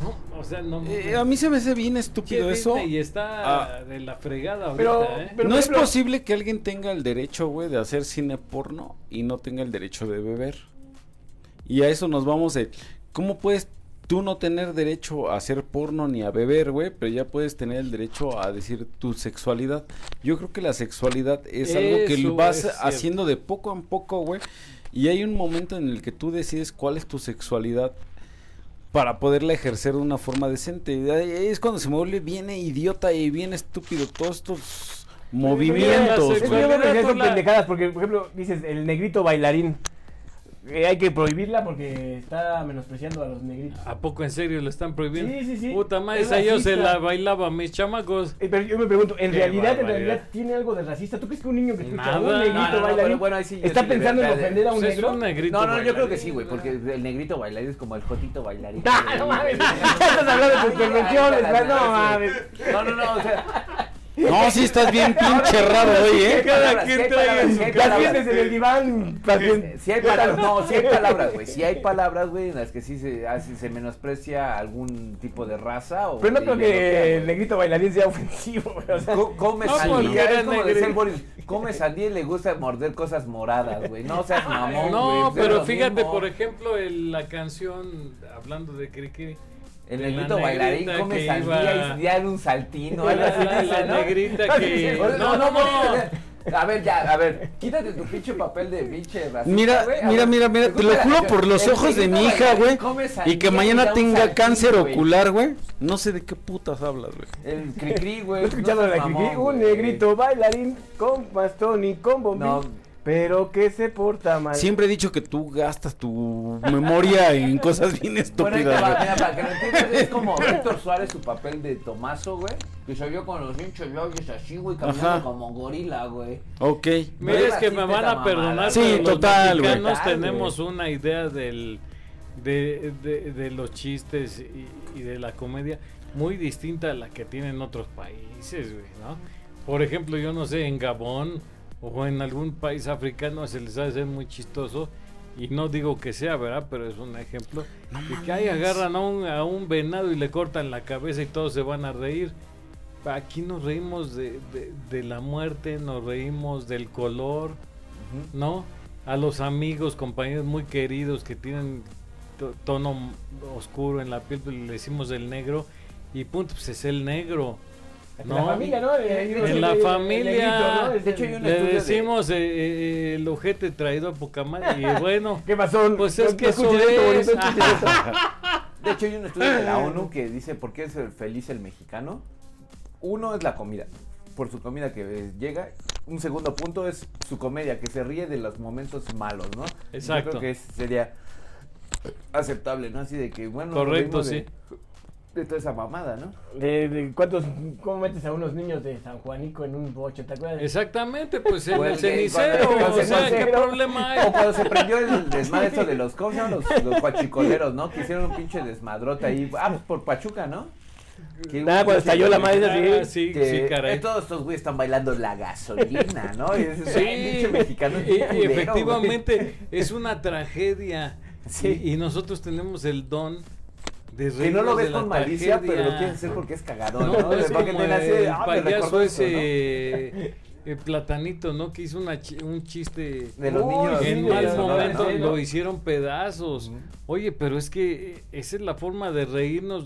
No, o sea, no. Eh, a mí se me hace bien estúpido eso. Disney está Ah. de la fregada ahorita, Pero- ¿eh? pero- no es posible que alguien tenga el derecho, güey, de hacer cine porno y no tenga el derecho de beber. Y a eso nos vamos de... ¿Cómo puedes tú no tener derecho a hacer porno ni a beber, güey? Pero ya puedes tener el derecho a decir tu sexualidad. Yo creo que la sexualidad es algo que vas haciendo de poco en poco, güey. Y hay un momento en el que tú decides cuál es tu sexualidad para poderla ejercer de una forma decente. Y es cuando se me vuelve bien idiota y bien estúpido todos estos movimientos. Es que yo pendejadas, porque, por ejemplo, dices el negrito bailarín. Eh, hay que prohibirla porque está menospreciando a los negritos. ¿A poco en serio lo están prohibiendo? Sí, sí, sí. Puta madre, Es esa yo se la bailaba a mis chamacos. Eh, pero yo me pregunto, ¿en Qué realidad, en realidad tiene algo de racista? ¿Tú crees que un niño que escucha Nada. un negrito No, bueno, sí está pensando en ofender a un Pues es negro? un negrito No, no, yo creo que sí, güey, porque el negrito bailarín es como el jotito bailarín. Ah, no mames, ya estás hablando de tus convenciones, güey, no mames. No, no, no, o sea, No, sí estás bien pinche raro hoy, ¿eh? Cada quien trae su Las en el diván, Si hay palabras, no, si hay palabras, güey. Si hay palabras, güey, en las que sí se, así se menosprecia algún tipo de raza o. Pero no creo que el negrito bailarín sea ofensivo, güey. O sea, Co- Come sandía, es como decía el Boris, come sandía y le gusta morder cosas moradas, güey. No seas mamón, No, güey, pues es pero fíjate, por ejemplo, el- la canción, hablando de Cricri, El negrito bailarín come sandía iba- y en un saltino, algo la, así la- dice, ¿no? negrita que... No, No, no, no, no. no. A ver, ya, a ver, quítate tu pinche papel de pinche racista, Mira, mira, ver, mira, mira, te lo juro por los ojos de mi hija, güey. Y que mañana tenga cáncer ocular, güey. No sé de qué putas hablas, güey. El cri-cri, güey. ¿No has escuchado no la mamón, Un negrito bailarín con bastón y con bombín. Pero que se porta mal. Siempre he dicho que tú gastas tu memoria en cosas bien Bueno, ahí te estúpidas, va, güey. mira, para que lo entiendas, es como Víctor Suárez, su papel de Tomaso, güey, que se vio con los hinchos labios así, güey, caminando Ajá. como gorila, güey. Ok. Mira, es que me van a perdonar, Sí, pero los total, mexicanos Total, tenemos una idea del, de, de- de los chistes y, y de la comedia muy distinta a la que tienen otros países, güey, ¿no? Por ejemplo, yo no sé, en Gabón o en algún país africano se les hace muy chistoso y no digo que sea, ¿verdad? Pero es un ejemplo. y que ahí agarran a un, a un venado y le cortan la cabeza y todos se van a reír. Aquí nos reímos de, de- de la muerte, nos reímos del color, ¿no? A los amigos, compañeros muy queridos que tienen to- tono oscuro en la piel, pues, le decimos el negro y punto, pues es el negro. En ¿no? la familia, ¿no? En la de- de- familia. De hecho, hay un Le estudio de- decimos eh, eh, el ojete traído a poca madre y bueno, ¿Qué pasó? Pues es que eso es. bonito. De hecho, hay un estudio de la ONU que dice por qué es el feliz el mexicano. Uno es la comida, por su comida que eh, llega. Un segundo punto es su comedia, que se ríe de los momentos malos, ¿no? Exacto. Yo creo que sería aceptable, ¿no? Así de que, bueno, Correcto, de- sí. De toda esa mamada, ¿no? De, de cuántos, ¿Cómo metes a unos niños de San Juanico en un boche? ¿Te acuerdas? exactamente, pues en el cenicero, o sea, ¿qué problema hay? O cuando se prendió el desmadre de los, ¿cómo? Los, los guachicoleros, ¿no? Que hicieron un pinche desmadrote ahí. Ah, pues por Pachuca, ¿no? Que Nada, cuando pinche- estalló la madre Ah, así. sí, que sí, caray. todos estos güeyes están bailando la gasolina, ¿no? Y ese Sí, pinche mexicano es y- efectivamente es una tragedia. Sí. Y, y nosotros tenemos el don. Que no lo ves con malicia, pero lo quieres hacer porque es cagadón, No, ¿no? es Porque te el ah, payaso ese eh, platanito, ¿no? Que hizo una chi- un chiste. De los niños. en mal momento lo hicieron pedazos. Oye, pero es que eh, esa es la forma de reírnos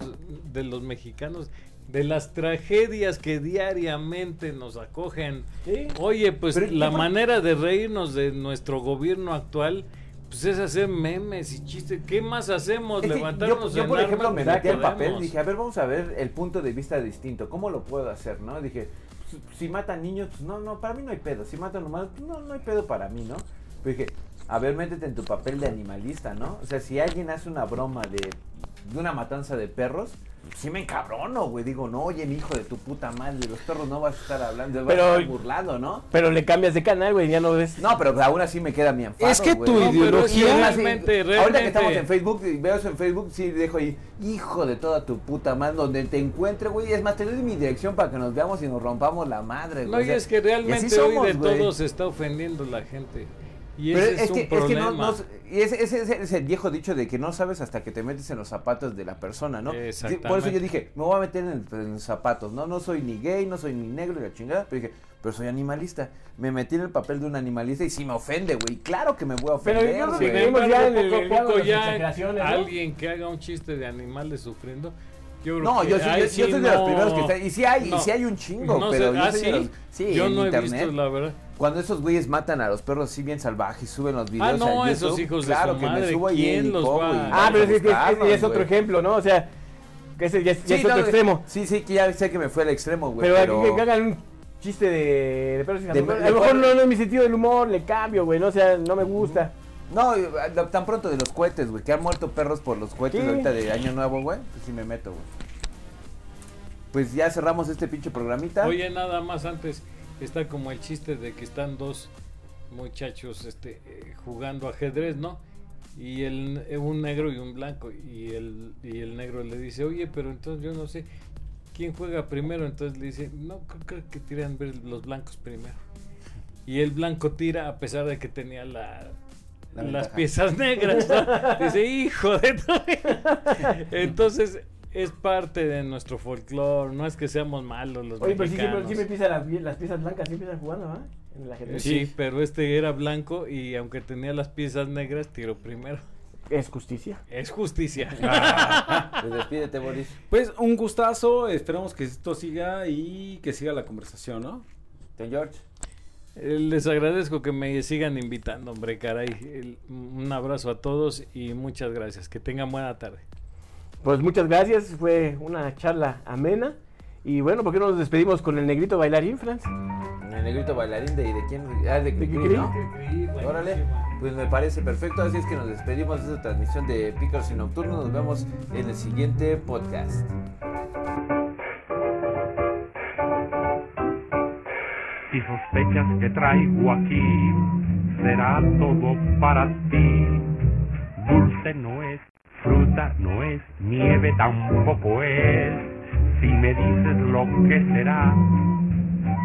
de los mexicanos, de las tragedias que diariamente nos acogen. Sí. Oye, pues Pero, ¿qué la manera de reírnos de nuestro gobierno actual, pues es hacer memes y chistes. ¿Qué más hacemos? Es que Levantarnos yo, yo, por ejemplo, me al no papel, dije, a ver, vamos a ver el punto de vista distinto, ¿cómo lo puedo hacer, no? Dije, pues, si matan niños, pues no, no, para mí no hay pedo, si matan humanos, pues no, no hay pedo para mí, ¿no? Pero dije, a ver, métete en tu papel de animalista, ¿no? O sea, si alguien hace una broma de, de una matanza de perros, sí me encabrono, güey, digo, no, oye, mi hijo de tu puta madre, de los perros no vas a estar hablando, vas Pero- a estar burlando, ¿no? Pero le cambias de canal, güey, ya no ves. No, pero aún así me queda mi enfado, Es que güey. tu No, ideología- realmente, Ahorita que realmente- estamos en Facebook veo eso en Facebook, sí dejo ahí, hijo de toda tu puta madre, donde te encuentre, güey. Es más, te doy mi dirección para que nos veamos y nos rompamos la madre, güey. No, O y es que realmente somos, hoy de güey. todo se está ofendiendo la gente. Y Pero ese es, es, un que, es que no, no- y ese, ese- ese es el viejo dicho de que no sabes hasta que te metes en los zapatos de la persona, ¿no? Exactamente. Por eso yo dije, me voy a meter en, en los zapatos, ¿no? No soy ni gay, no soy ni negro, ni la chingada, pero dije, pero soy animalista. Me metí en el papel de un animalista y sí me ofende, güey. Claro que me voy a Pero ofender, yo creo Sin que güey. vemos embargo, ya en el- poco ya alguien que haga un chiste de animales sufriendo. Yo creo No, que yo, soy, yo, soy de los primeros que están. Y sí hay, no. y sí hay un chingo, No pero sé, yo ¿ah, soy de sí? los. Sí, Yo en no he visto, la verdad. Cuando esos güeyes matan a los perros así bien salvajes, suben los videos. Ah, no, a esos YouTube, hijos de claro su que madre, me subo ahí ¿quién y los va y Ah, pero es que es, otro güey. ejemplo, ¿no? O sea, que ese ya, es- ya Sí, es otro no, extremo. Sí, sí, que ya sé que me fue al extremo, güey. Pero, Pero, aquí que hagan un chiste de, de perros y De- de A lo mejor no, no es mi sentido del humor, le cambio, güey, no o sea, no me gusta. No, tan pronto de los cohetes, güey. Que han muerto perros por los cohetes ahorita de Año Nuevo, güey. Pues sí me meto, güey. Pues ya cerramos este pinche programita. Oye, nada más antes, está como el chiste de que están dos muchachos este, eh, jugando ajedrez, ¿no? Y el, eh, un negro y un blanco. Y el, y el negro le dice, oye, pero entonces yo no sé quién juega primero. Entonces le dice, no, creo- que tiran ver los blancos primero. Y el blanco tira a pesar de que tenía la, La las piezas negras. ¿no? Dice, hijo de tu-". Entonces es parte de nuestro folclore. No es que seamos malos los Oye, pero sí, mexicanos. siempre, siempre empiezan las, pie- las piezas blancas, sí empiezan jugando, ¿ah? En el ajedrez. Sí, pero este era blanco y aunque tenía las piezas negras, tiró primero. Es justicia. Es justicia. Pues despídete, Boris. Pues un gustazo, esperamos que esto siga y que siga la conversación, ¿no? Don George. Eh, Les agradezco que me sigan invitando, hombre, caray. El- un abrazo a todos y muchas gracias. Que tengan buena tarde. Pues muchas gracias, fue una charla amena. Y bueno, ¿por qué no nos despedimos con el negrito bailarín, Franz? El negrito bailarín de, de quién? Ah, de Cricri, Cricri. ¿no? Órale. Pues me parece perfecto. Así es que nos despedimos de esta transmisión de Pícaros y Nocturnos. Nos vemos en el siguiente podcast. Si sospechas que traigo aquí, será todo para ti. Dulce no es, fruta no es, nieve tampoco es. Si me dices lo que será,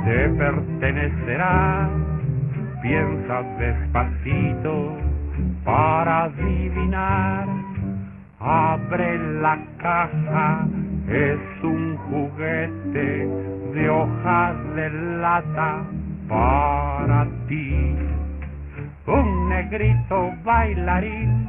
te pertenecerá. Piensa despacito para adivinar. Abre la caja, es un juguete de hojas de lata para ti. Un negrito bailarín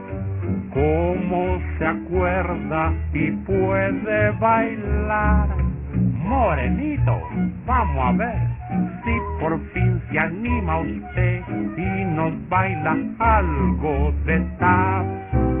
cómo se acuerda y puede bailar. Morenito, vamos a ver si por fin se anima usted y nos baila algo de tap.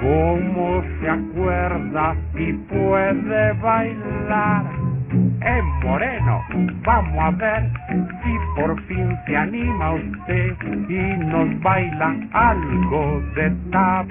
cómo se acuerda y puede bailar. En Moreno, vamos a ver si por fin se anima usted y nos baila algo de tap.